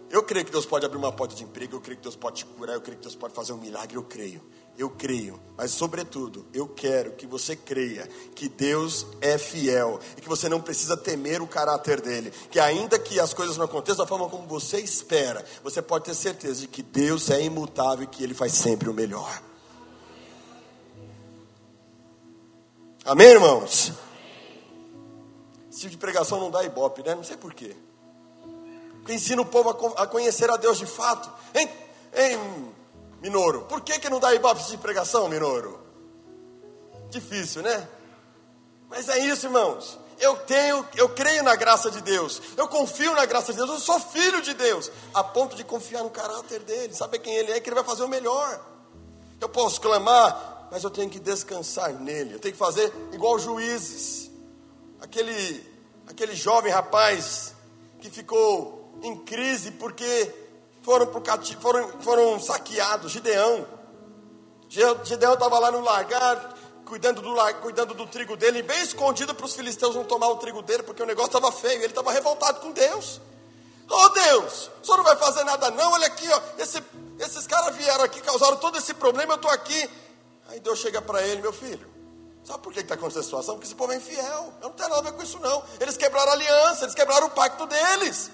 Eu creio que Deus pode abrir uma porta de emprego, eu creio que Deus pode te curar, eu creio que Deus pode fazer um milagre, eu creio. Eu creio, mas sobretudo, eu quero que você creia que Deus é fiel e que você não precisa temer o caráter dele, que ainda que as coisas não aconteçam da forma como você espera, você pode ter certeza de que Deus é imutável e que ele faz sempre o melhor. Amém, irmãos? Esse tipo de pregação não dá ibope, né? Não sei porquê que ensina o povo a conhecer a Deus de fato. Hein, hein Minoro? Por que, que não dá ibope de pregação, Minoro? Difícil, né? Mas é isso, irmãos. Eu tenho, eu creio na graça de Deus. Eu confio na graça de Deus. Eu sou filho de Deus, a ponto de confiar no caráter dele, saber quem ele é, que ele vai fazer o melhor. Eu posso clamar, mas eu tenho que descansar nele. Eu tenho que fazer igual juízes. Aquele aquele jovem rapaz que ficou em crise porque foram, pro cati foram, foram saqueados. Gideão. Gideão estava lá no largar, cuidando do, cuidando do trigo dele, bem escondido para os filisteus não tomar o trigo dele, porque o negócio estava feio. Ele estava revoltado com Deus. Oh Deus, o senhor não vai fazer nada não? Olha aqui, ó, esse, esses caras vieram aqui, causaram todo esse problema, eu estou aqui. Aí Deus chega para ele, meu filho, sabe por que está acontecendo essa situação? Porque esse povo é infiel. Eu não tenho nada a ver com isso não. Eles quebraram a aliança, eles quebraram o pacto deles.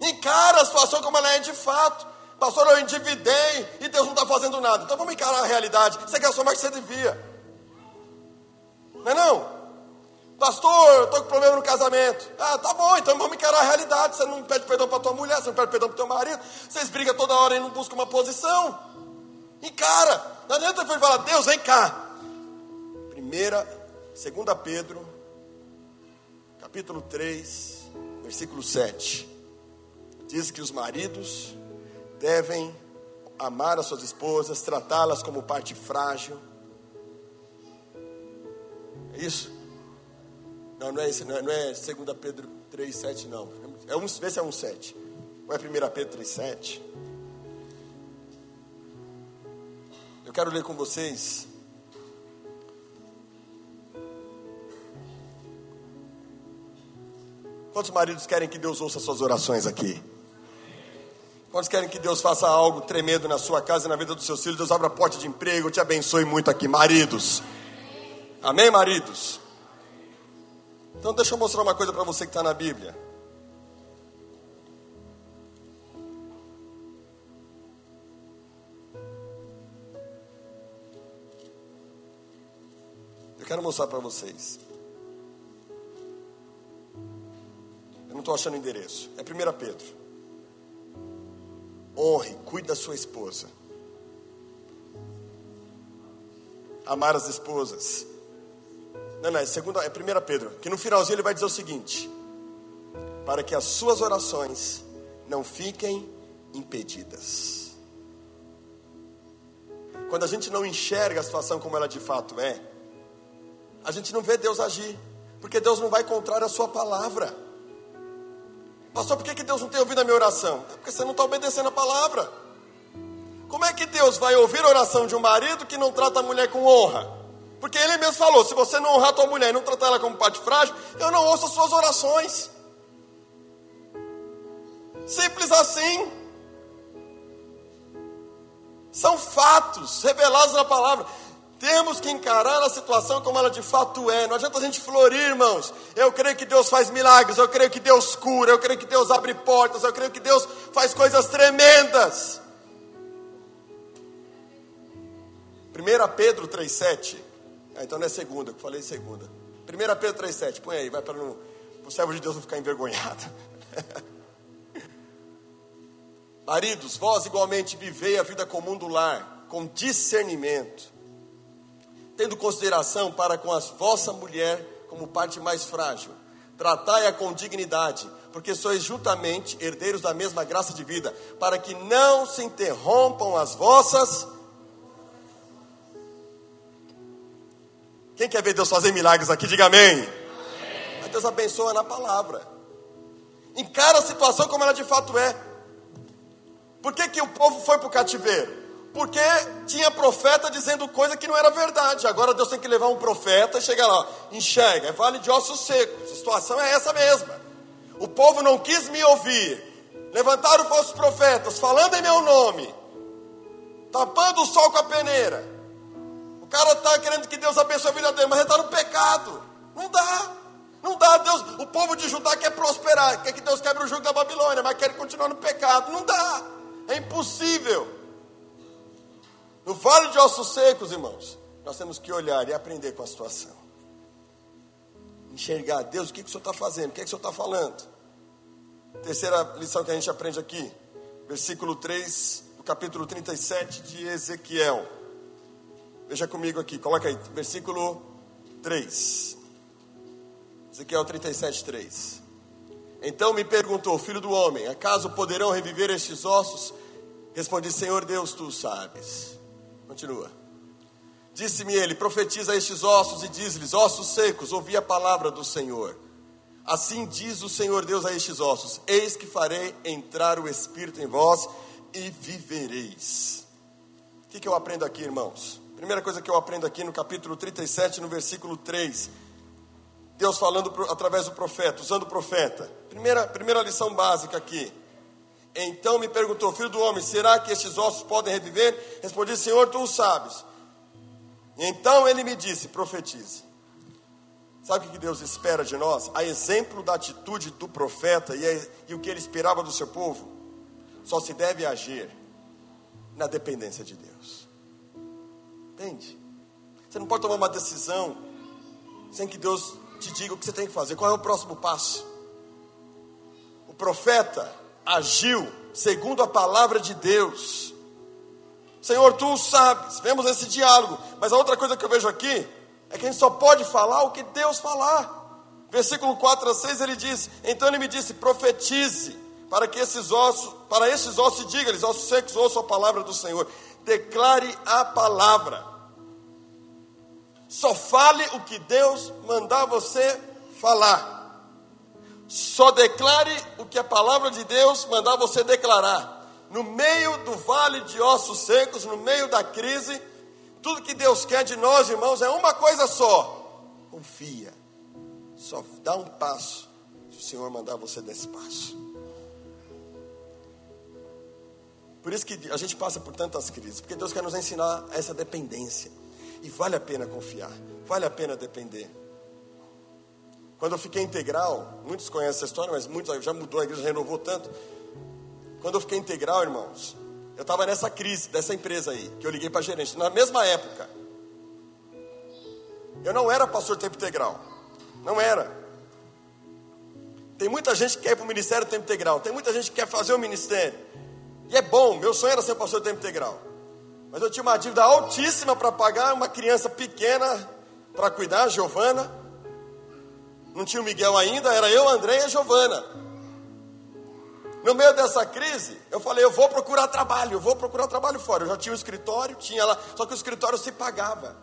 Encara a situação como ela é de fato. Pastor, eu endividei e Deus não está fazendo nada. Então vamos encarar a realidade. Você gastou mais que você devia. Não é não? Pastor, eu estou com problema no casamento. Ah, tá bom, então vamos encarar a realidade. Você não pede perdão para tua mulher, você não pede perdão para teu marido. Vocês brigam toda hora e não buscam uma posição. Encara. Não adianta falar, Deus, vem cá. Primeira, segunda Pedro, capítulo 3, versículo 7 diz que os maridos devem amar as suas esposas, tratá-las como parte frágil. É isso? Não, não é esse, não é, não é 2 Pedro 3,7, não. É um, vê se é 1,7. Ou é 1 Pedro 3,7. Eu quero ler com vocês. Quantos maridos querem que Deus ouça suas orações aqui? Quantos querem que Deus faça algo tremendo na sua casa e na vida dos seus filhos? Deus abra a porta de emprego, te abençoe muito aqui, maridos. Amém, maridos? Então deixa eu mostrar uma coisa para você que está na Bíblia. Eu quero mostrar para vocês. Não estou achando o endereço. É 1 Pedro. Honre, cuide da sua esposa. Amar as esposas. Não, não, é, segunda, é 1 Pedro. Que no finalzinho ele vai dizer o seguinte: Para que as suas orações não fiquem impedidas. Quando a gente não enxerga a situação como ela de fato é, a gente não vê Deus agir, porque Deus não vai contrário à sua palavra. Pastor, por que, Deus não tem ouvido a minha oração? É porque você não está obedecendo a palavra. Como é que Deus vai ouvir a oração de um marido que não trata a mulher com honra? Porque ele mesmo falou: se você não honrar a tua mulher e não tratar ela como parte frágil, eu não ouço as suas orações. Simples assim. São fatos revelados na palavra. Temos que encarar a situação como ela de fato é. Não adianta a gente florir, irmãos. Eu creio que Deus faz milagres, eu creio que Deus cura, eu creio que Deus abre portas, eu creio que Deus faz coisas tremendas. 1 Pedro 3,7. Ah, então não é segunda, eu falei segunda. 1 Pedro 3,7. Põe aí, vai para o servo de Deus não ficar envergonhado. Maridos, vós igualmente vivei a vida comum do lar, com discernimento tendo consideração para com a vossa mulher como parte mais frágil. Tratai-a com dignidade, porque sois juntamente herdeiros da mesma graça de vida, para que não se interrompam as vossas. Quem quer ver Deus fazer milagres aqui, diga amém. amém. Deus abençoa na palavra. Encara a situação como ela de fato é. Por que, que o povo foi para o cativeiro? Porque tinha profeta dizendo coisa que não era verdade. Agora Deus tem que levar um profeta e chegar lá, enxerga, é vale de ossos secos. A situação é essa mesma. O povo não quis me ouvir. Levantaram falsos profetas, falando em meu nome, tapando o sol com a peneira. O cara está querendo que Deus abençoe a vida dele, mas ele está no pecado. Não dá. Não dá, Deus. O povo de Judá quer prosperar, quer que Deus quebre o jugo da Babilônia, mas quer continuar no pecado. Não dá. É impossível. No vale de ossos secos, irmãos, nós temos que olhar e aprender com a situação. Enxergar, Deus, o que, que o Senhor está fazendo? O que, que o Senhor está falando? Terceira lição que a gente aprende aqui, versículo 3 do capítulo 37 de Ezequiel. Veja comigo aqui, coloca aí, versículo 3. Ezequiel 37, 3. Então me perguntou, filho do homem, acaso poderão reviver estes ossos? Respondi, Senhor Deus, tu sabes. Continua. Disse-me ele: profetiza estes ossos e diz-lhes: ossos secos, ouvi a palavra do Senhor. Assim diz o Senhor Deus a estes ossos: Eis que farei entrar o Espírito em vós e vivereis. O que, que eu aprendo aqui, irmãos? Primeira coisa que eu aprendo aqui no capítulo 37, no versículo 3. Deus falando através do profeta, usando o profeta. Primeira, primeira lição básica aqui. Então me perguntou, filho do homem, será que estes ossos podem reviver? Respondi, Senhor, tu o sabes. Então ele me disse, profetize. Sabe o que Deus espera de nós? A exemplo da atitude do profeta e, a, e o que ele esperava do seu povo, só se deve agir na dependência de Deus. Entende? Você não pode tomar uma decisão sem que Deus te diga o que você tem que fazer. Qual é o próximo passo? O profeta agiu segundo a palavra de Deus. Senhor, tu sabes, vemos esse diálogo, mas a outra coisa que eu vejo aqui é que a gente só pode falar o que Deus falar. Versículo 4 a 6 ele diz: Então ele me disse: profetize para que esses ossos, para esses ossos, diga-lhes, ossos secos, ouçam a palavra do Senhor. Declare a palavra. Só fale o que Deus mandar você falar. Só declare o que a palavra de Deus mandar você declarar. No meio do vale de ossos secos, no meio da crise, tudo que Deus quer de nós, irmãos, é uma coisa só: confia. Só dá um passo se o Senhor mandar você dar esse passo. Por isso que a gente passa por tantas crises, porque Deus quer nos ensinar essa dependência. E vale a pena confiar, vale a pena depender. Quando eu fiquei integral, muitos conhecem essa história, mas muitos já mudou, a igreja renovou tanto. Quando eu fiquei integral, irmãos, eu estava nessa crise dessa empresa aí, que eu liguei para gerente, na mesma época. Eu não era pastor tempo integral. Não era. Tem muita gente que quer ir para o ministério tempo integral. Tem muita gente que quer fazer o ministério. E é bom, meu sonho era ser pastor tempo integral. Mas eu tinha uma dívida altíssima para pagar, uma criança pequena para cuidar, Giovana. Não tinha o Miguel ainda, era eu, André e a Giovana. No meio dessa crise, eu falei, eu vou procurar trabalho, eu vou procurar trabalho fora. Eu já tinha um escritório, tinha lá, só que o escritório se pagava.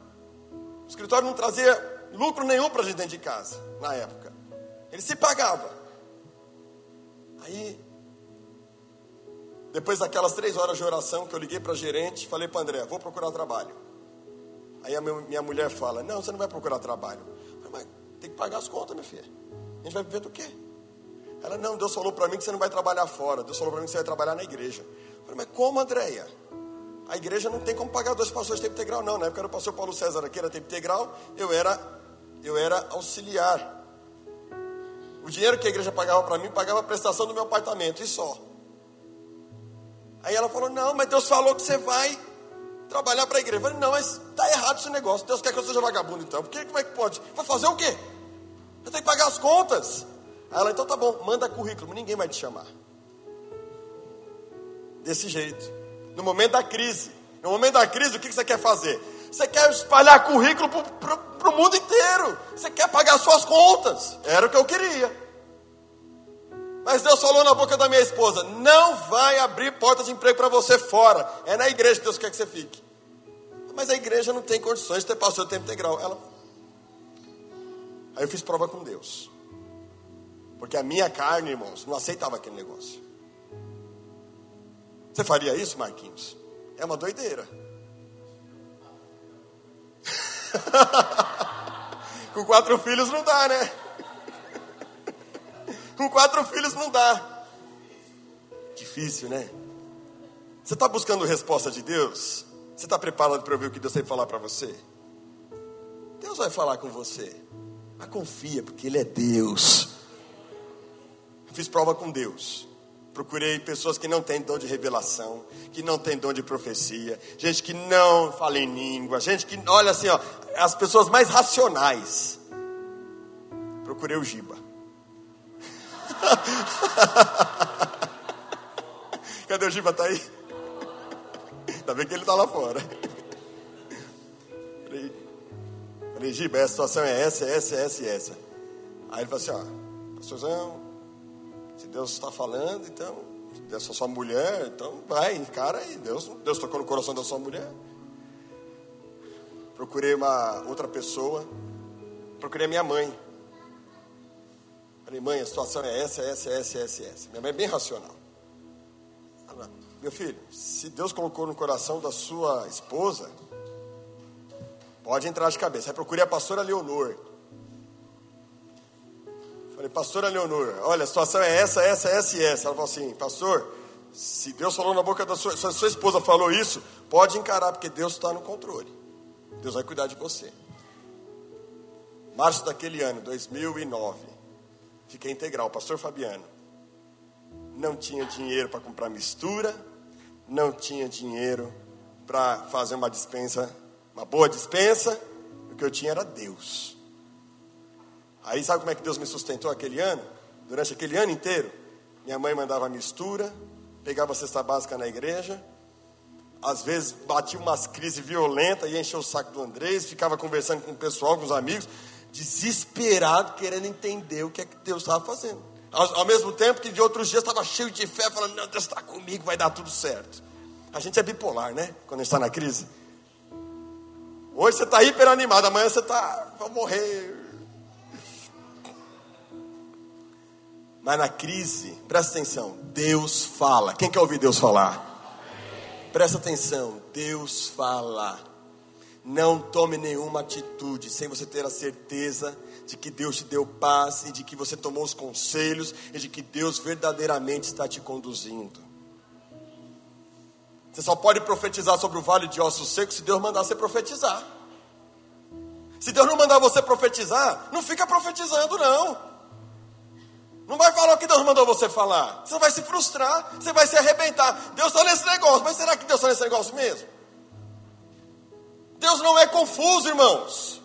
O escritório não trazia lucro nenhum para a gente dentro de casa, na época. Ele se pagava. Aí, depois daquelas três horas de oração que eu liguei para a gerente, falei para André, vou procurar trabalho. Aí a minha mulher fala, não, você não vai procurar trabalho. Falei, mas tem que pagar as contas, minha filha. A gente vai viver do quê? Ela, não, Deus falou para mim que você não vai trabalhar fora. Deus falou para mim que você vai trabalhar na igreja. Eu falei, mas como, Andréia? A igreja não tem como pagar dois pastores de tempo integral, não. Na época era o pastor Paulo César aqui, era tempo integral, eu era, eu era auxiliar. O dinheiro que a igreja pagava para mim, pagava a prestação do meu apartamento, e só. Aí ela falou, não, mas Deus falou que você vai trabalhar para a igreja. Eu falei, não, mas está errado esse negócio. Deus quer que eu seja vagabundo então. Por que, como é que pode? Vai fazer o quê? Eu tenho que pagar as contas. Aí ela, então tá bom, manda currículo, ninguém vai te chamar. Desse jeito. No momento da crise. No momento da crise, o que você quer fazer? Você quer espalhar currículo para o mundo inteiro. Você quer pagar suas contas. Era o que eu queria. Mas Deus falou na boca da minha esposa: não vai abrir porta de emprego para você fora. É na igreja que Deus quer que você fique. Mas a igreja não tem condições de ter pastor tempo integral. Ela. Aí eu fiz prova com Deus. Porque a minha carne, irmãos, não aceitava aquele negócio. Você faria isso, Marquinhos? É uma doideira. Com quatro filhos não dá, né? Com quatro filhos não dá. Difícil, né? Você está buscando resposta de Deus? Você está preparado para ouvir o que Deus tem que falar para você? Deus vai falar com você. Mas confia, porque Ele é Deus. Fiz prova com Deus. Procurei pessoas que não têm dom de revelação, que não têm dom de profecia, gente que não fala em língua, gente que, olha assim, ó, as pessoas mais racionais. Procurei o Giba. Cadê o Giba? Tá aí? Ainda bem que ele tá lá fora. Falei Giba, a situação é essa, essa, essa e essa. Aí ele falou assim, ó, pastorzão, se Deus está falando, então, Deus é sua mulher, então vai, encara aí. Deus, Deus tocou no coração da sua mulher. Procurei uma outra pessoa, procurei a minha mãe. Falei, mãe, a situação é essa, essa, essa, essa, essa. Minha mãe é bem racional. Meu filho, se Deus colocou no coração da sua esposa, pode entrar de cabeça. Aí procurei a pastora Leonor. Falei, pastora Leonor, olha, a situação é essa, essa, essa e essa. Ela falou assim, pastor, se Deus falou na boca da sua, se a sua esposa falou isso, pode encarar, porque Deus está no controle. Deus vai cuidar de você. Março daquele ano, 2009, fiquei integral, pastor Fabiano. Não tinha dinheiro para comprar mistura, não tinha dinheiro para fazer uma dispensa, uma boa dispensa, o que eu tinha era Deus. Aí sabe como é que Deus me sustentou aquele ano? Durante aquele ano inteiro, minha mãe mandava mistura, pegava a cesta básica na igreja, às vezes batia umas crises violentas e encheu o saco do Andrés, ficava conversando com o pessoal, com os amigos, desesperado, querendo entender o que é que Deus estava fazendo. Ao, ao, mesmo tempo que de outros dias estava cheio de fé, falando, não, Deus está comigo, vai dar tudo certo. A gente é bipolar, né? Quando a gente está na crise. Hoje você está hiper animado, amanhã você está, vou morrer, Mas na crise, presta atenção, Deus fala. Quem quer ouvir Deus falar? Presta atenção, Deus fala. Não tome nenhuma atitude sem você ter a certeza de que Deus te deu paz e de que você tomou os conselhos e de que Deus verdadeiramente está te conduzindo. Você só pode profetizar sobre o vale de ossos secos se Deus mandar você profetizar. Se Deus não mandar você profetizar, não fica profetizando, não. Não vai falar o que Deus mandou você falar. Você vai se frustrar, você vai se arrebentar. Deus está nesse negócio, mas será que Deus está nesse negócio mesmo? Deus não é confuso, irmãos.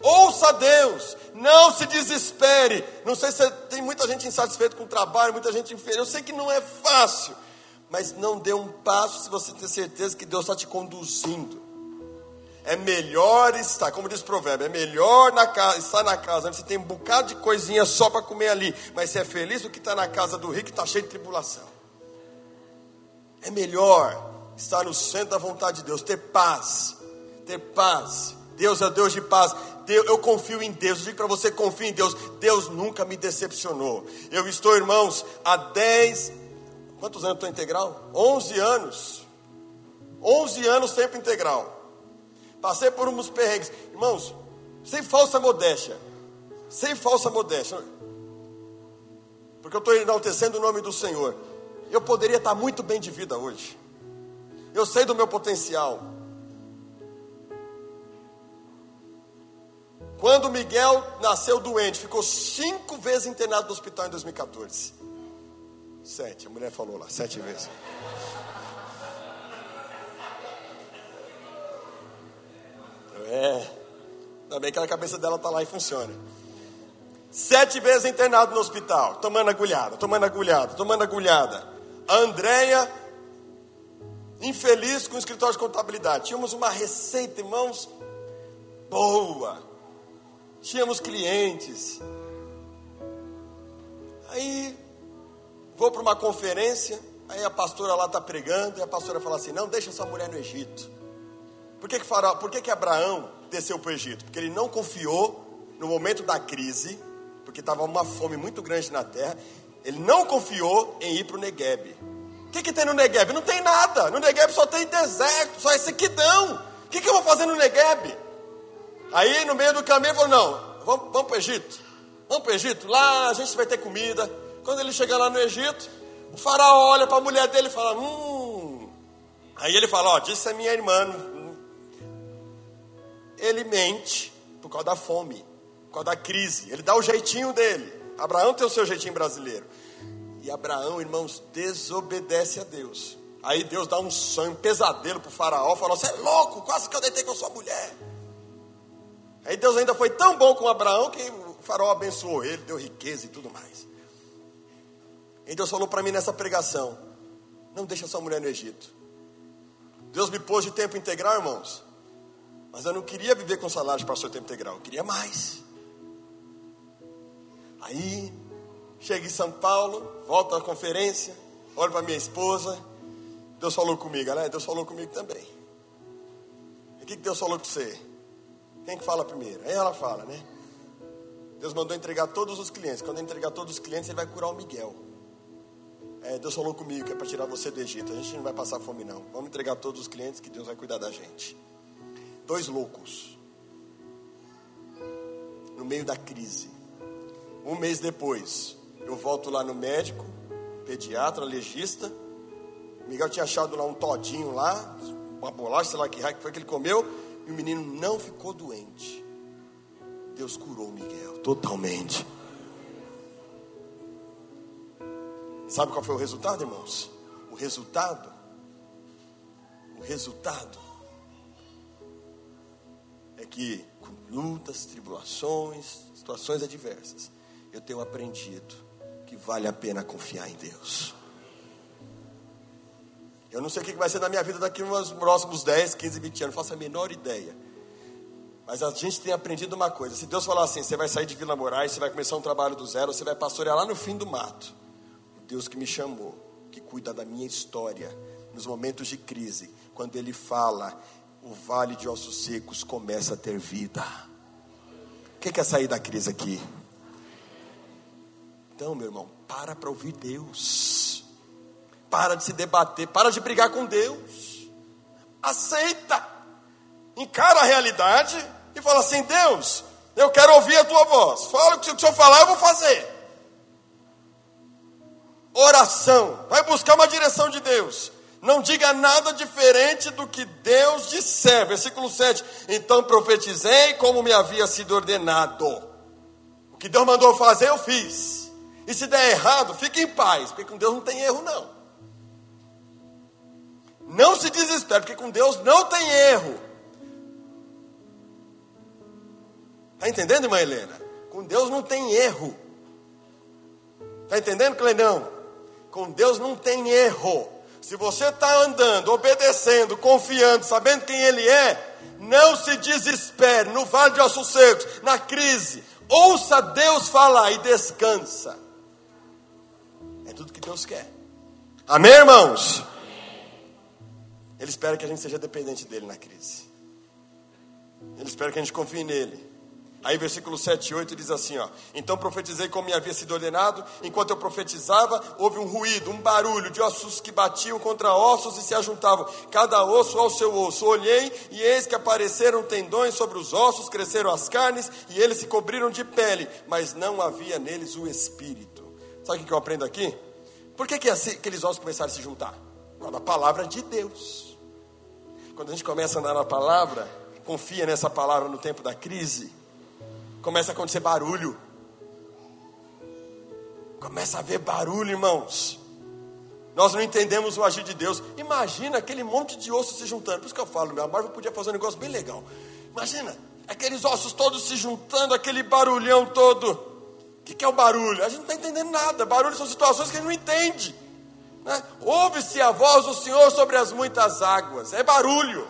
Ouça Deus, não se desespere. Não sei se tem muita gente insatisfeita com o trabalho, muita gente infeliz. Eu sei que não é fácil, mas não dê um passo se você tem certeza que Deus está te conduzindo. É melhor estar, como diz o provérbio, é melhor na casa, estar na casa você tem um bocado de coisinha só para comer ali, mas você é feliz do que estar tá na casa do rico que está cheio de tribulação. É melhor estar no centro da vontade de Deus, ter paz, ter paz. Deus é Deus de paz. Deus, eu confio em Deus. Eu digo para você, confie em Deus. Deus nunca me decepcionou. Eu estou, irmãos, há 10, quantos anos estou integral? 11 anos. 11 anos tempo integral. Passei por uns perrengues. Irmãos, sem falsa modéstia. Sem falsa modéstia. Porque eu estou enaltecendo o nome do Senhor. Eu poderia estar muito bem de vida hoje. Eu sei do meu potencial. Quando Miguel nasceu doente, ficou cinco vezes internado no hospital em 2014. Sete, a mulher falou lá, sete vezes. É. Ainda bem que a cabeça dela está lá e funciona. Sete vezes internado no hospital, tomando agulhada, tomando agulhada, tomando agulhada. A Andréia, infeliz com o escritório de contabilidade. Tínhamos uma receita, irmãos, boa. Tínhamos clientes. Aí vou para uma conferência, aí a pastora lá está pregando, e a pastora fala assim: não, deixa essa mulher no Egito. Por que, que, Faraó, por que, que Abraão desceu para o Egito? Porque ele não confiou no momento da crise, porque estava uma fome muito grande na terra, ele não confiou em ir para o Negueb. O que, que tem no Negueb? Não tem nada. No Negueb só tem deserto, só é sequidão. O que, que eu vou fazer no Negueb? Aí no meio do caminho falou: não, vamos, vamos para o Egito. Vamos para o Egito, lá a gente vai ter comida. Quando ele chega lá no Egito, o faraó olha para a mulher dele e fala: hum. Aí ele fala: ó, disse a minha irmã, ele mente por causa da fome, por causa da crise. Ele dá o jeitinho dele. Abraão tem o seu jeitinho brasileiro. E Abraão, irmãos, desobedece a Deus. Aí Deus dá um sonho, um pesadelo para o faraó, falou: Você é louco, quase que eu deitei com a sua mulher. Aí Deus ainda foi tão bom com Abraão que o faraó abençoou ele, deu riqueza e tudo mais. E Deus falou para mim nessa pregação: Não deixa sua mulher no Egito. Deus me pôs de tempo integral, irmãos. Mas eu não queria viver com salário o seu tempo integral, eu queria mais. Aí, chego em São Paulo, volto à conferência, olho para minha esposa, Deus falou comigo, né? Deus falou comigo também. E o que Deus falou com você? Quem que fala primeiro? Aí ela fala, né? Deus mandou entregar todos os clientes. Quando entregar todos os clientes, ele vai curar o Miguel. É, Deus falou comigo que é para tirar você do Egito. A gente não vai passar fome, não. Vamos entregar todos os clientes que Deus vai cuidar da gente dois loucos no meio da crise. Um mês depois, eu volto lá no médico, pediatra, legista. Miguel tinha achado lá um todinho lá, uma bolacha, sei lá que raio que foi que ele comeu, e o menino não ficou doente. Deus curou Miguel totalmente. Sabe qual foi o resultado, irmãos? O resultado, o resultado é que com lutas, tribulações, situações adversas, eu tenho aprendido que vale a pena confiar em Deus. Eu não sei o que vai ser na minha vida daqui nos próximos 10, 15, 20 anos, faço a menor ideia. Mas a gente tem aprendido uma coisa: se Deus falar assim, você vai sair de Vila Moraes, você vai começar um trabalho do zero, você vai pastorear lá no fim do mato. O Deus que me chamou, que cuida da minha história, nos momentos de crise, quando Ele fala, o vale de ossos secos começa a ter vida. Quem quer sair da crise aqui? Então, meu irmão, para para ouvir Deus. Para de se debater, para de brigar com Deus. Aceita. Encara a realidade e fala assim: Deus, eu quero ouvir a tua voz. Fala o que o Senhor falar, eu vou fazer. Oração. Vai buscar uma direção de Deus. Não diga nada diferente do que Deus disser. Versículo 7. Então profetizei como me havia sido ordenado. O que Deus mandou fazer, eu fiz. E se der errado, fique em paz, porque com Deus não tem erro, não. Não se desespere, porque com Deus não tem erro. Está entendendo, irmã Helena? Com Deus não tem erro. Está entendendo, Clenão? Com Deus não tem erro. Se você está andando, obedecendo, confiando, sabendo quem Ele é, não se desespere no vale de ossos secos, na crise. Ouça Deus falar e descansa. É tudo que Deus quer. Amém, irmãos? Ele espera que a gente seja dependente dele na crise. Ele espera que a gente confie nele. Aí versículo 7 e 8 diz assim, ó: Então profetizei como me havia sido ordenado, enquanto eu profetizava, houve um ruído, um barulho de ossos que batiam contra ossos e se ajuntavam, cada osso ao seu osso. Olhei e eis que apareceram tendões sobre os ossos, cresceram as carnes e eles se cobriram de pele, mas não havia neles o espírito. Sabe o que eu aprendo aqui? Por que, que aqueles ossos começaram a se juntar? Na palavra de Deus. Quando a gente começa a andar na palavra, confia nessa palavra no tempo da crise começa a acontecer barulho. Começa a haver barulho, irmãos. Nós não entendemos o agir de Deus. Imagina aquele monte de ossos se juntando. Por isso que eu falo, meu, a Marvel podia fazer um negócio bem legal. Imagina aqueles ossos todos se juntando, aquele barulhão todo. O que, que é o barulho? A gente não está entendendo nada. Barulho são situações que a gente não entende. Né? Ouve-se a voz do Senhor sobre as muitas águas. É barulho.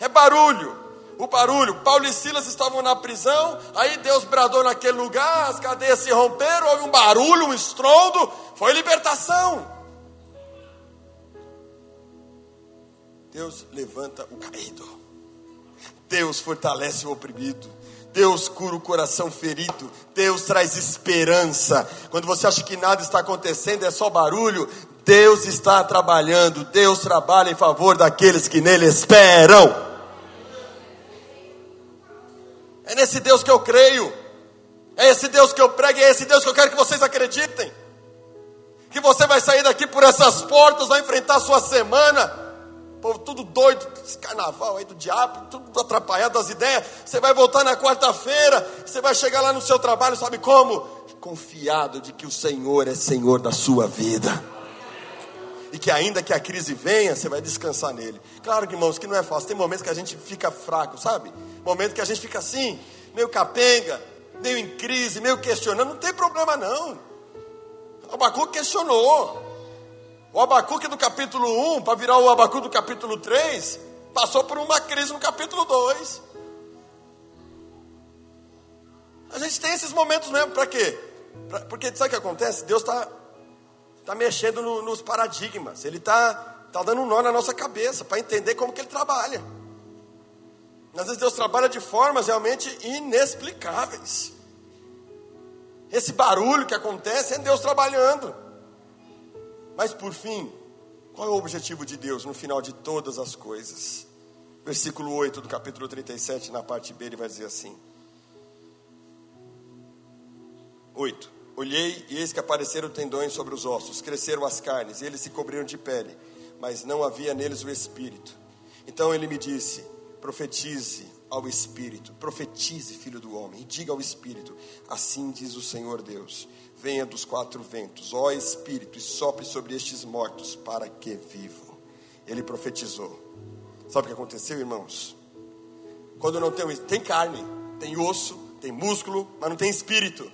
É barulho o barulho. Paulo e Silas estavam na prisão, aí Deus bradou naquele lugar, as cadeias se romperam, houve um barulho, um estrondo, foi libertação. Deus levanta o caído. Deus fortalece o oprimido. Deus cura o coração ferido. Deus traz esperança. Quando você acha que nada está acontecendo, é só barulho. Deus está trabalhando. Deus trabalha em favor daqueles que nele esperam. Nesse Deus que eu creio. É esse Deus que eu prego, é esse Deus que eu quero que vocês acreditem. Que você vai sair daqui por essas portas, vai enfrentar a sua semana. Povo tudo doido, esse carnaval aí do diabo, tudo atrapalhado das ideias. Você vai voltar na quarta-feira, você vai chegar lá no seu trabalho, sabe como? Confiado de que o Senhor é Senhor da sua vida. E que ainda que a crise venha, você vai descansar nele. Claro, irmãos, que não é fácil. Tem momentos que a gente fica fraco, sabe? Momento que a gente fica assim, meio capenga, meio em crise, meio questionando, não tem problema não. O Abacuque questionou. O Abacuque do capítulo 1, para virar o Abacuque do capítulo 3, passou por uma crise no capítulo 2. A gente tem esses momentos mesmo, para quê? Pra, porque sabe o que acontece? Deus está tá mexendo no, nos paradigmas, Ele está tá dando um nó na nossa cabeça, para entender como que Ele trabalha. Às vezes Deus trabalha de formas realmente inexplicáveis. Esse barulho que acontece é Deus trabalhando. Mas por fim, qual é o objetivo de Deus no final de todas as coisas? Versículo 8 do capítulo 37, na parte B, ele vai dizer assim: 8. Olhei e eis que apareceram tendões sobre os ossos, cresceram as carnes, e eles se cobriram de pele, mas não havia neles o espírito. Então ele me disse: profetize ao Espírito, profetize, filho do homem, e diga ao Espírito: Assim diz o Senhor Deus: Venha dos quatro ventos, ó Espírito, e sopre sobre estes mortos, para que vivam. Ele profetizou. Sabe o que aconteceu, irmãos? Quando não tem, tem carne, tem osso, tem músculo, mas não tem espírito.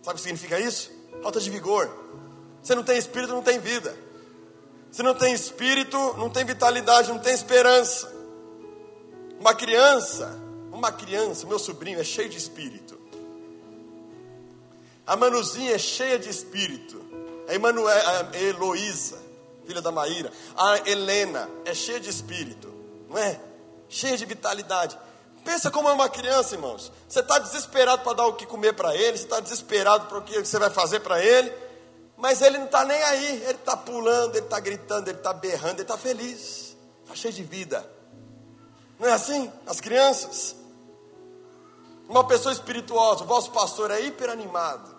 Sabe o que significa isso? Falta de vigor. Você não tem espírito, não tem vida. Se não tem espírito, não tem vitalidade, não tem esperança. Uma criança, uma criança, meu sobrinho é cheio de espírito. A Manuzinha é cheia de espírito. A, Emanuel, a Heloísa, filha da Maíra. A Helena é cheia de espírito, não é? Cheia de vitalidade. Pensa como é uma criança, irmãos. Você está desesperado para dar o que comer para ele, você está desesperado para o que você vai fazer para ele. Mas ele não está nem aí, ele está pulando, ele está gritando, ele está berrando, ele está feliz, está cheio de vida. Não é assim? As crianças. Uma pessoa espirituosa, o vosso pastor é hiperanimado.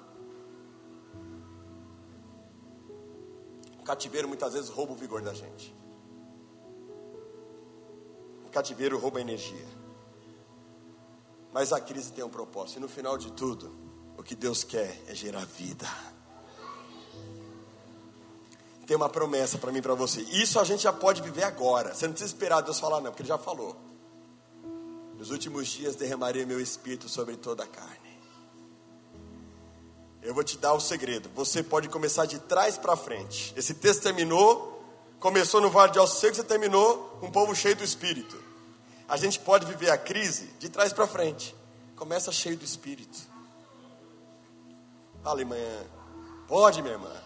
O cativeiro muitas vezes rouba o vigor da gente. O cativeiro rouba a energia. Mas a crise tem um propósito. E no final de tudo, o que Deus quer é gerar vida tem uma promessa para mim e para você. Isso a gente já pode viver agora. Você não precisa esperar Deus falar, não, porque Ele já falou. Nos últimos dias derramarei meu espírito sobre toda a carne. Eu vou te dar o segredo. Você pode começar de trás para frente. Esse texto terminou, começou no Vale de Secos e terminou com um povo cheio do espírito. A gente pode viver a crise de trás para frente. Começa cheio do espírito. Fala, irmã. Pode, minha irmã.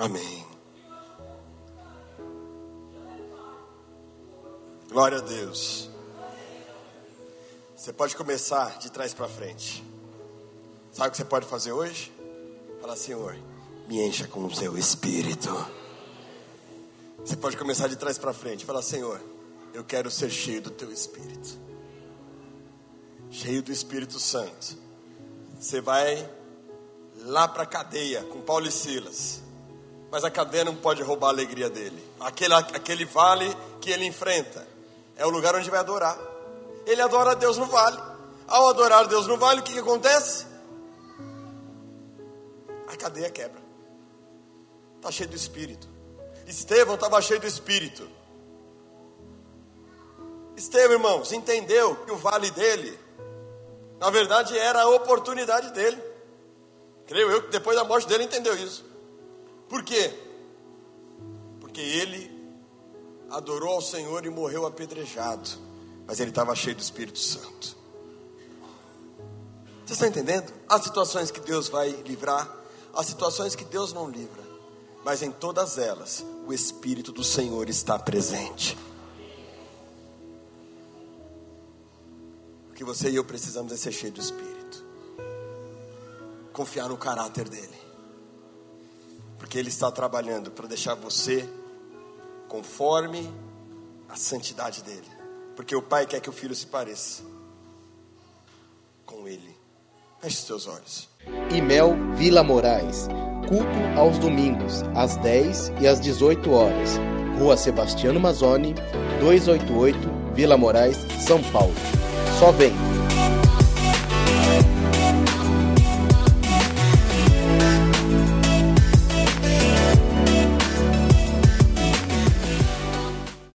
Amém. Glória a Deus. Você pode começar de trás para frente. Sabe o que você pode fazer hoje? Falar, Senhor, me encha com o seu espírito. Você pode começar de trás para frente. Falar, Senhor, eu quero ser cheio do teu espírito. Cheio do Espírito Santo. Você vai lá para a cadeia com Paulo e Silas mas a cadeia não pode roubar a alegria dele. Aquele, aquele vale que ele enfrenta é o lugar onde vai adorar. Ele adora Deus no vale. Ao adorar Deus no vale, o que, que acontece? A cadeia quebra. Está cheio do Espírito. Estevão estava cheio do Espírito. Estevão, irmãos, entendeu que o vale dele, na verdade, era a oportunidade dele. Creio eu que depois da morte dele entendeu isso. Por quê? Porque ele adorou ao Senhor e morreu apedrejado, mas ele estava cheio do Espírito Santo. Você está entendendo? Há situações que Deus vai livrar, há situações que Deus não livra, mas em todas elas o Espírito do Senhor está presente. O que você e eu precisamos é ser cheio do Espírito, confiar no caráter dEle porque Ele está trabalhando para deixar você conforme a santidade dele. Porque o Pai quer que o filho se pareça com Ele. Feche os teus olhos. Imel Vila Moraes. Culto aos domingos, às 10 e às 18 horas. Rua Sebastiano Mazzoni, 288, Vila Moraes, São Paulo. Só vem!